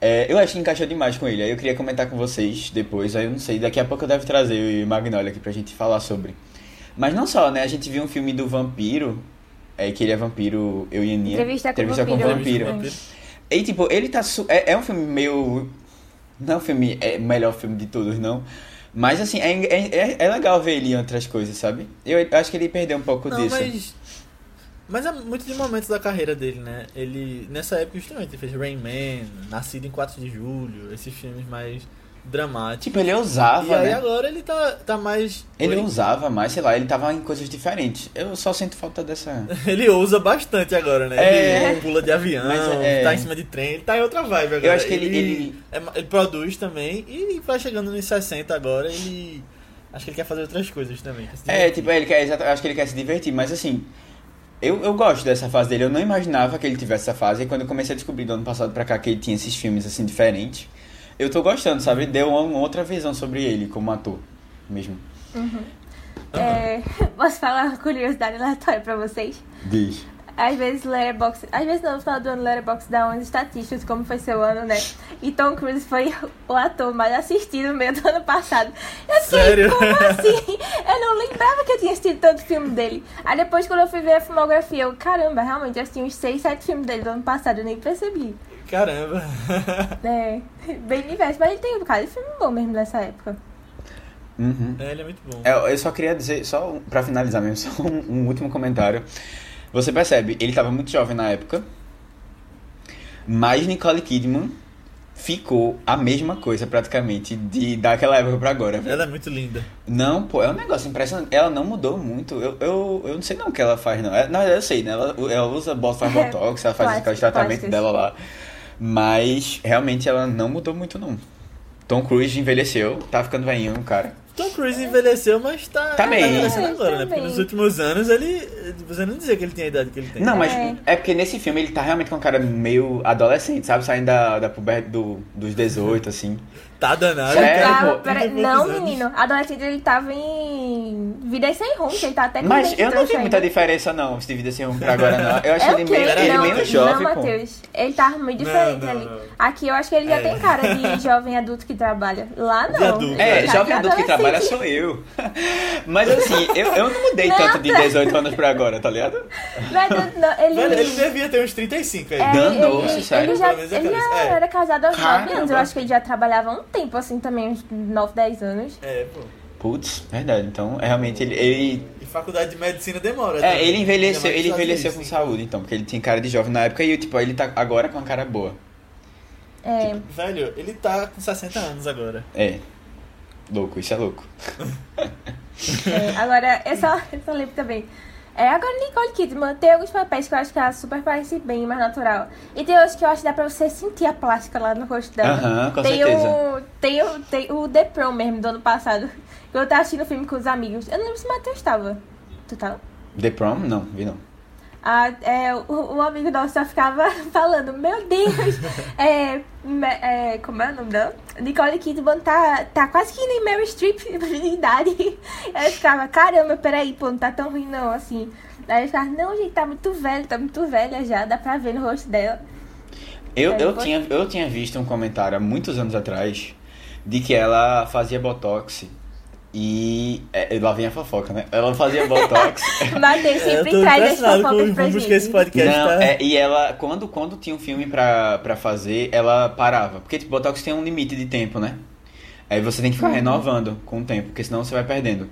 É, eu acho que encaixou demais com ele. Aí eu queria comentar com vocês depois. Aí eu não sei, daqui a pouco eu devo trazer o Magnolia aqui pra gente falar sobre. Mas não só, né? A gente viu um filme do vampiro. É, que ele é vampiro, eu e a Aninha. Entrevista com Entrevista vampiro. vampiro. Vampiro. E tipo, ele tá. Su é, é um filme meio. Não é um filme. É o melhor filme de todos, não. Mas assim, é, é, é legal ver ele em outras coisas, sabe? Eu acho que ele perdeu um pouco Não, disso. mas. Mas é muito de momentos da carreira dele, né? Ele, nessa época, justamente, ele fez Rain Man, Nascido em 4 de Julho, esses filmes mais dramáticos. Tipo, ele usava, e aí né? agora ele tá, tá mais. Ele Oi? usava mais, sei lá, ele tava em coisas diferentes. Eu só sinto falta dessa. Ele usa bastante agora, né? É. Ele pula de avião, é- tá em cima de trem, ele tá em outra vibe agora. Eu acho que ele- ele- é ma- ele produz também e vai chegando nos 60 agora, ele. Acho que ele quer fazer outras coisas também. É, tipo, ele quer, acho que ele quer se divertir, mas assim. Eu, eu gosto dessa fase dele, eu não imaginava que ele tivesse essa fase, e quando eu comecei a descobrir do ano passado pra cá que ele tinha esses filmes assim diferentes, eu tô gostando, sabe? Deu uma, uma outra visão sobre ele como ator mesmo. É, posso falar uma curiosidade aleatória pra vocês? Diz. Às vezes Letterboxd, às vezes não, no final do ano Letterboxd dá umas estatísticas como foi seu ano, né? E Tom Cruise foi o ator mais assistido no meio do ano passado. Eu fiquei, Sério? como assim? Eu não lembrava que eu tinha assistido tanto filme dele. Aí depois quando eu fui ver a filmografia, eu, caramba, realmente eu assisti uns 6, 7 filmes dele do ano passado, eu nem percebi. Caramba. É, bem diverso. Mas ele tem um bocado de filme bom mesmo nessa época. Uhum. É, ele é muito bom. Eu, eu só queria dizer, só pra finalizar mesmo, só um, um último comentário. Você percebe, ele tava muito jovem na época, mas Nicole Kidman ficou a mesma coisa praticamente de daquela época pra agora. Ela é muito linda. Não, pô, é um negócio impressionante. Ela não mudou muito. Eu, eu, eu não sei não o que ela faz, não. É, Na verdade, eu sei, né? Ela, ela usa bota, faz botox, ela faz aquele tratamento dela lá. Mas realmente ela não mudou muito, não. Tom Cruise envelheceu, tá ficando velhinho, cara. Tom Cruise envelheceu, mas tá, Tá bem. envelhecendo É, agora, tá né? Porque bem. nos últimos anos ele. Você não dizia que ele tinha a idade que ele tem. Não, mas É. é porque nesse filme ele tá realmente com um cara meio adolescente, sabe? Saindo da, da puber, do, dos 18, assim. Tá danado. Sério? cara, pô, pera- 30 não, anos. menino. Adolescente ele tava em Vida Sem Rumo, ele tá até com Mas eu não vi muita diferença, não, de vida sem rumo pra agora, não. Eu achei É ele quê? meio, ele não, meio não, jovem, pô. Matheus. Ele tava muito diferente não, ali. não. Aqui eu acho que ele já É. tem cara de jovem adulto que trabalha. Lá não. adulto. É, tá jovem adulto que trabalha sou eu. Mas assim, eu, eu não mudei tanto de 18 anos pra agora, tá ligado? Mas não, não, ele... Velho, ele devia ter uns 35 aí. É, Danou-se, ele, sério. ele já, é ele já é. era casado aos 9 anos. Eu acho que ele já trabalhava há tempo, assim, também, uns 9, 10 anos. É, pô. Putz, verdade. Então, é, realmente, ele, ele, E faculdade de medicina demora. é, também. ele envelheceu, ele envelheceu com saúde, então, porque ele tinha cara de jovem na época e, tipo, ele tá agora com a cara boa. É, sim. Velho, ele tá com 60 anos agora. É. Louco, isso é louco. é, agora, eu só, eu só lembro também. É, agora Nicole Kidman tem alguns papéis que eu acho que ela super parece bem mais natural. E tem outros que eu acho que dá pra você sentir a plástica lá no rosto dela. Aham, com tem certeza. O, tem, o, tem o The Prom mesmo, do ano passado. Que eu tava assistindo o filme com os amigos. Eu não lembro se o Matheus tava. Tu tava? The Prom? Não, vi não. Ah, é, o, o amigo nosso só ficava falando, meu Deus, é, me- é, como é o nome dela? Nicole Kidman tá, tá quase que nem Meryl Streep de idade. Aí eu ficava, caramba, peraí, pô, não tá tão ruim não, assim. Aí ficava, não, gente, tá muito velha, tá muito velha já, dá pra ver no rosto dela. Eu, eu, tinha, eu tinha visto um comentário há muitos anos atrás de que ela fazia botox e. É, lá vem a fofoca, né? Ela fazia botox. Matheus É, eu sempre traz as fofocas pra que esse gente. podcast Não, tá... é, e ela, quando, quando tinha um filme pra, pra fazer, ela parava. Porque, tipo, Botox tem um limite de tempo, né? Aí você tem que ficar renovando com o tempo, porque senão você vai perdendo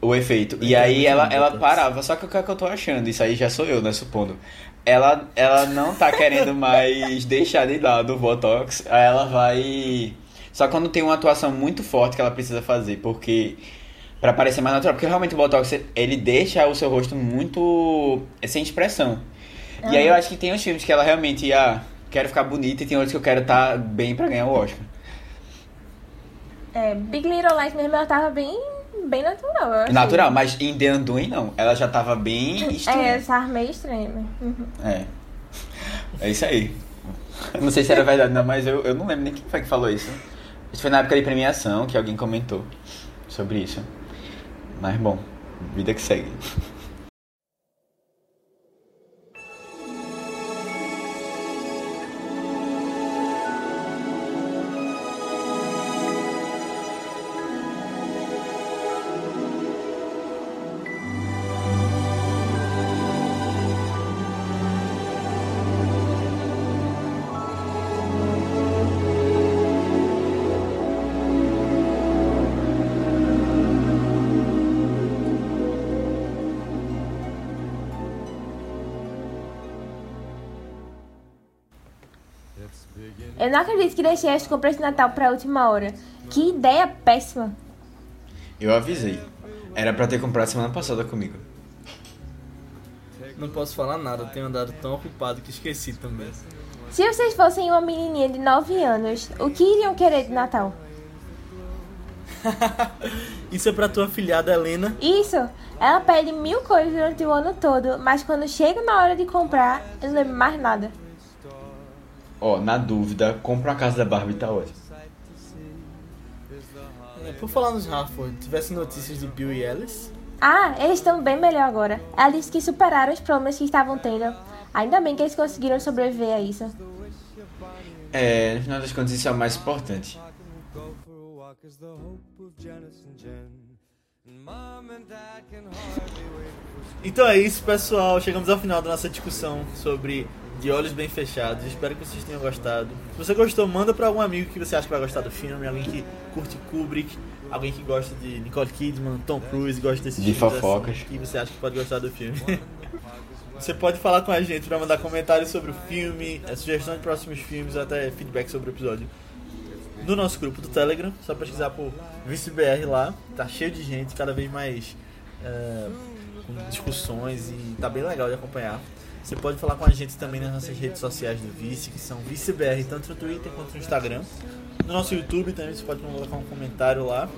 o efeito. E aí ela, ela parava. Só que o que, é que eu tô achando? Isso aí já sou eu, né? Supondo. Ela, ela não tá querendo mais deixar de lado o Botox. Aí ela vai. Só quando tem uma atuação muito forte que ela precisa fazer, porque. Pra parecer mais natural, porque realmente o Botox ele deixa o seu rosto muito sem expressão. E aí eu acho que tem uns filmes que ela realmente, ah, quero ficar bonita e tem outros que eu quero estar bem pra ganhar o Oscar. É, Big Little Lies mesmo, ela tava bem, bem natural, eu achei. Natural, mas em The Undoing não. Ela já tava bem É, estranha. essa meio estranha. mesmo. Uhum. É. É isso aí. Eu Não sei se era verdade não, mas eu, eu não lembro nem quem foi que falou isso. Isso foi na época de premiação que alguém comentou sobre isso. Mas bom, vida que segue. Não acredito que deixei as compras de Natal pra última hora. Que ideia péssima. Eu avisei. Era pra ter comprado semana passada comigo. Não posso falar nada, tenho andado tão ocupado que esqueci também. Se vocês fossem uma menininha de 9 anos, o que iriam querer de Natal? Isso é pra tua filhada Helena. Isso! Ela pede mil coisas durante o ano todo, mas quando chega na hora de comprar, eu não lembro mais nada. Ó, na dúvida, compra a casa da Barbie tá ótimo. É, Por falar nos Harford, tivesse notícias de Bill e Alice? Ah, eles estão bem melhor agora. Ela disse que superaram os problemas que estavam tendo. Ainda bem que eles conseguiram sobreviver a isso. É, no final das contas, isso é o mais importante. Então é isso, pessoal. Chegamos ao final da nossa discussão sobre De Olhos Bem Fechados. Espero que vocês tenham gostado. Se você gostou, manda para algum amigo que você acha que vai gostar do filme, alguém que curte Kubrick, alguém que gosta de Nicole Kidman, Tom Cruise, gosta desses De filmes fofocas. assim, que você acha que pode gostar do filme. Você pode falar com a gente para mandar comentários sobre o filme, eh, sugestão de próximos filmes, até feedback sobre o episódio. No nosso grupo do Telegram, só pesquisar por ViceBR lá, tá cheio de gente, cada vez mais eh, com discussões e tá bem legal de acompanhar. Você pode falar com a gente também nas nossas redes sociais do Vice, que são ViceBR, tanto no Twitter quanto no Instagram. No nosso YouTube também você pode colocar um comentário lá.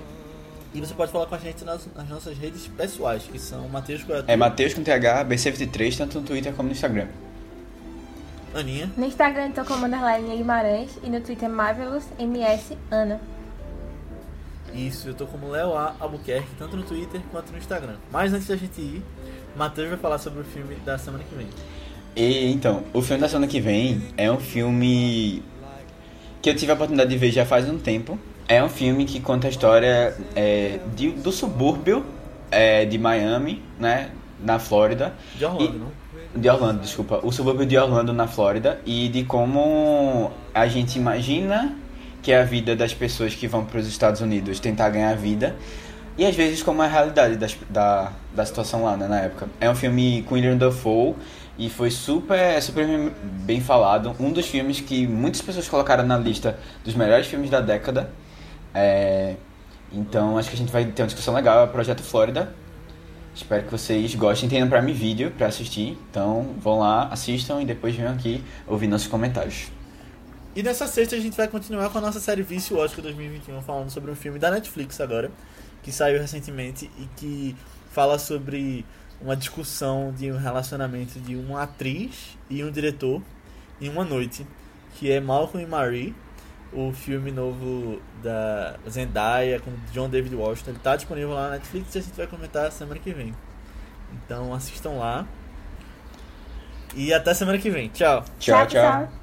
E você pode falar com a gente nas, nas nossas redes pessoais, que são Matheus Coiatu, É Matheus com TH, B73, tanto no Twitter como no Instagram. Aninha. No Instagram eu tô como underline Guimarães e no Twitter Marvelous MS Ana. Isso, eu tô como Léo A. Albuquerque, tanto no Twitter quanto no Instagram. Mas antes da gente ir, Matheus vai falar sobre o filme da semana que vem. E então, o filme da semana que vem é um filme que eu tive a oportunidade de ver já faz um tempo. É um filme que conta a história é, de- do subúrbio é, de Miami, né, na Flórida. De Orlando, E- não? De Orlando, desculpa. O subúrbio de Orlando, na Flórida. E de como a gente imagina que é a vida das pessoas que vão para os Estados Unidos tentar ganhar vida. E às vezes como é a realidade das- da, da situação lá, né, na época. É um filme com William Dafoe e foi super, super bem falado. Um dos filmes que muitas pessoas colocaram na lista dos melhores filmes da década. É, então acho que a gente vai ter uma discussão legal. É Projeto Flórida. Espero que vocês gostem. Tem no Prime Video pra assistir. Então vão lá, assistam e depois venham aqui ouvir nossos comentários. E nessa sexta a gente vai continuar com a nossa série Vício Oscar 2021, falando sobre um filme da Netflix agora, que saiu recentemente e que fala sobre uma discussão de um relacionamento de uma atriz e um diretor em uma noite, que é Malcolm e Marie, o filme novo da Zendaya com John David Washington. Ele tá disponível lá na Netflix e a gente vai comentar semana que vem. Então assistam lá. E até semana que vem. Tchau. Tchau, tchau. Boa.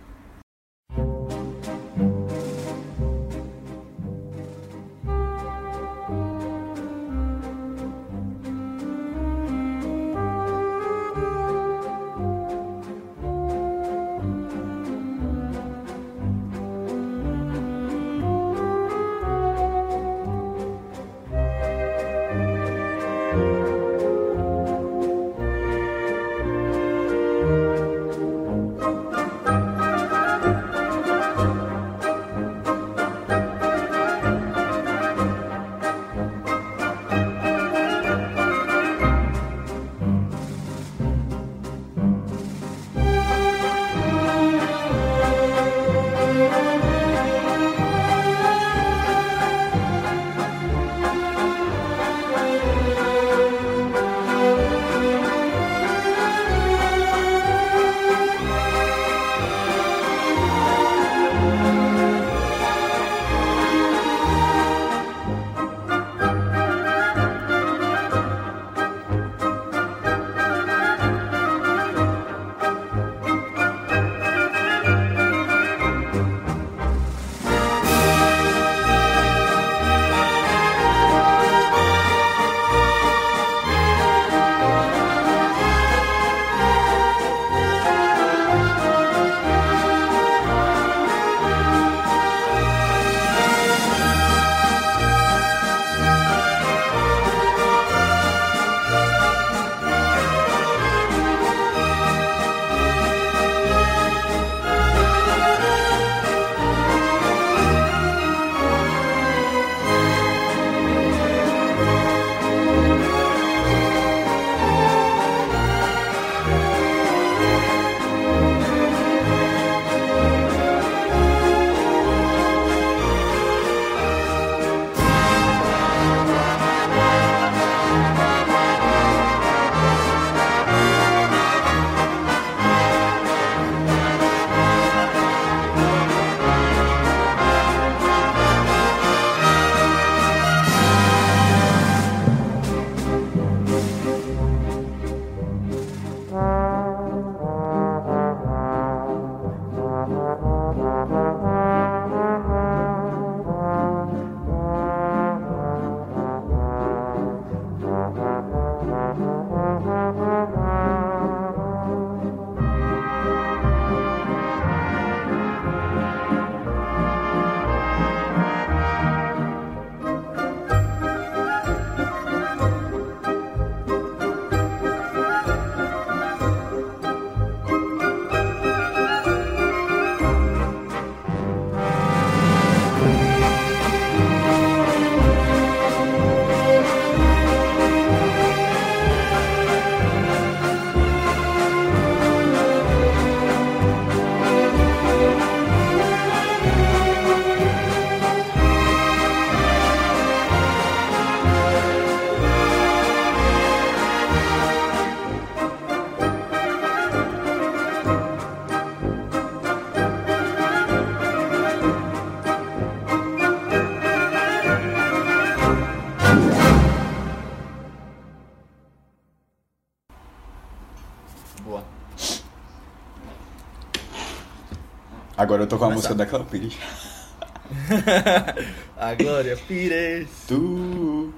Agora eu tô com a Começar. música da Cléo Pires. a Glória Pires Tu.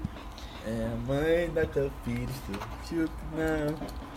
é a mãe da Cléo Pires. Tu, não.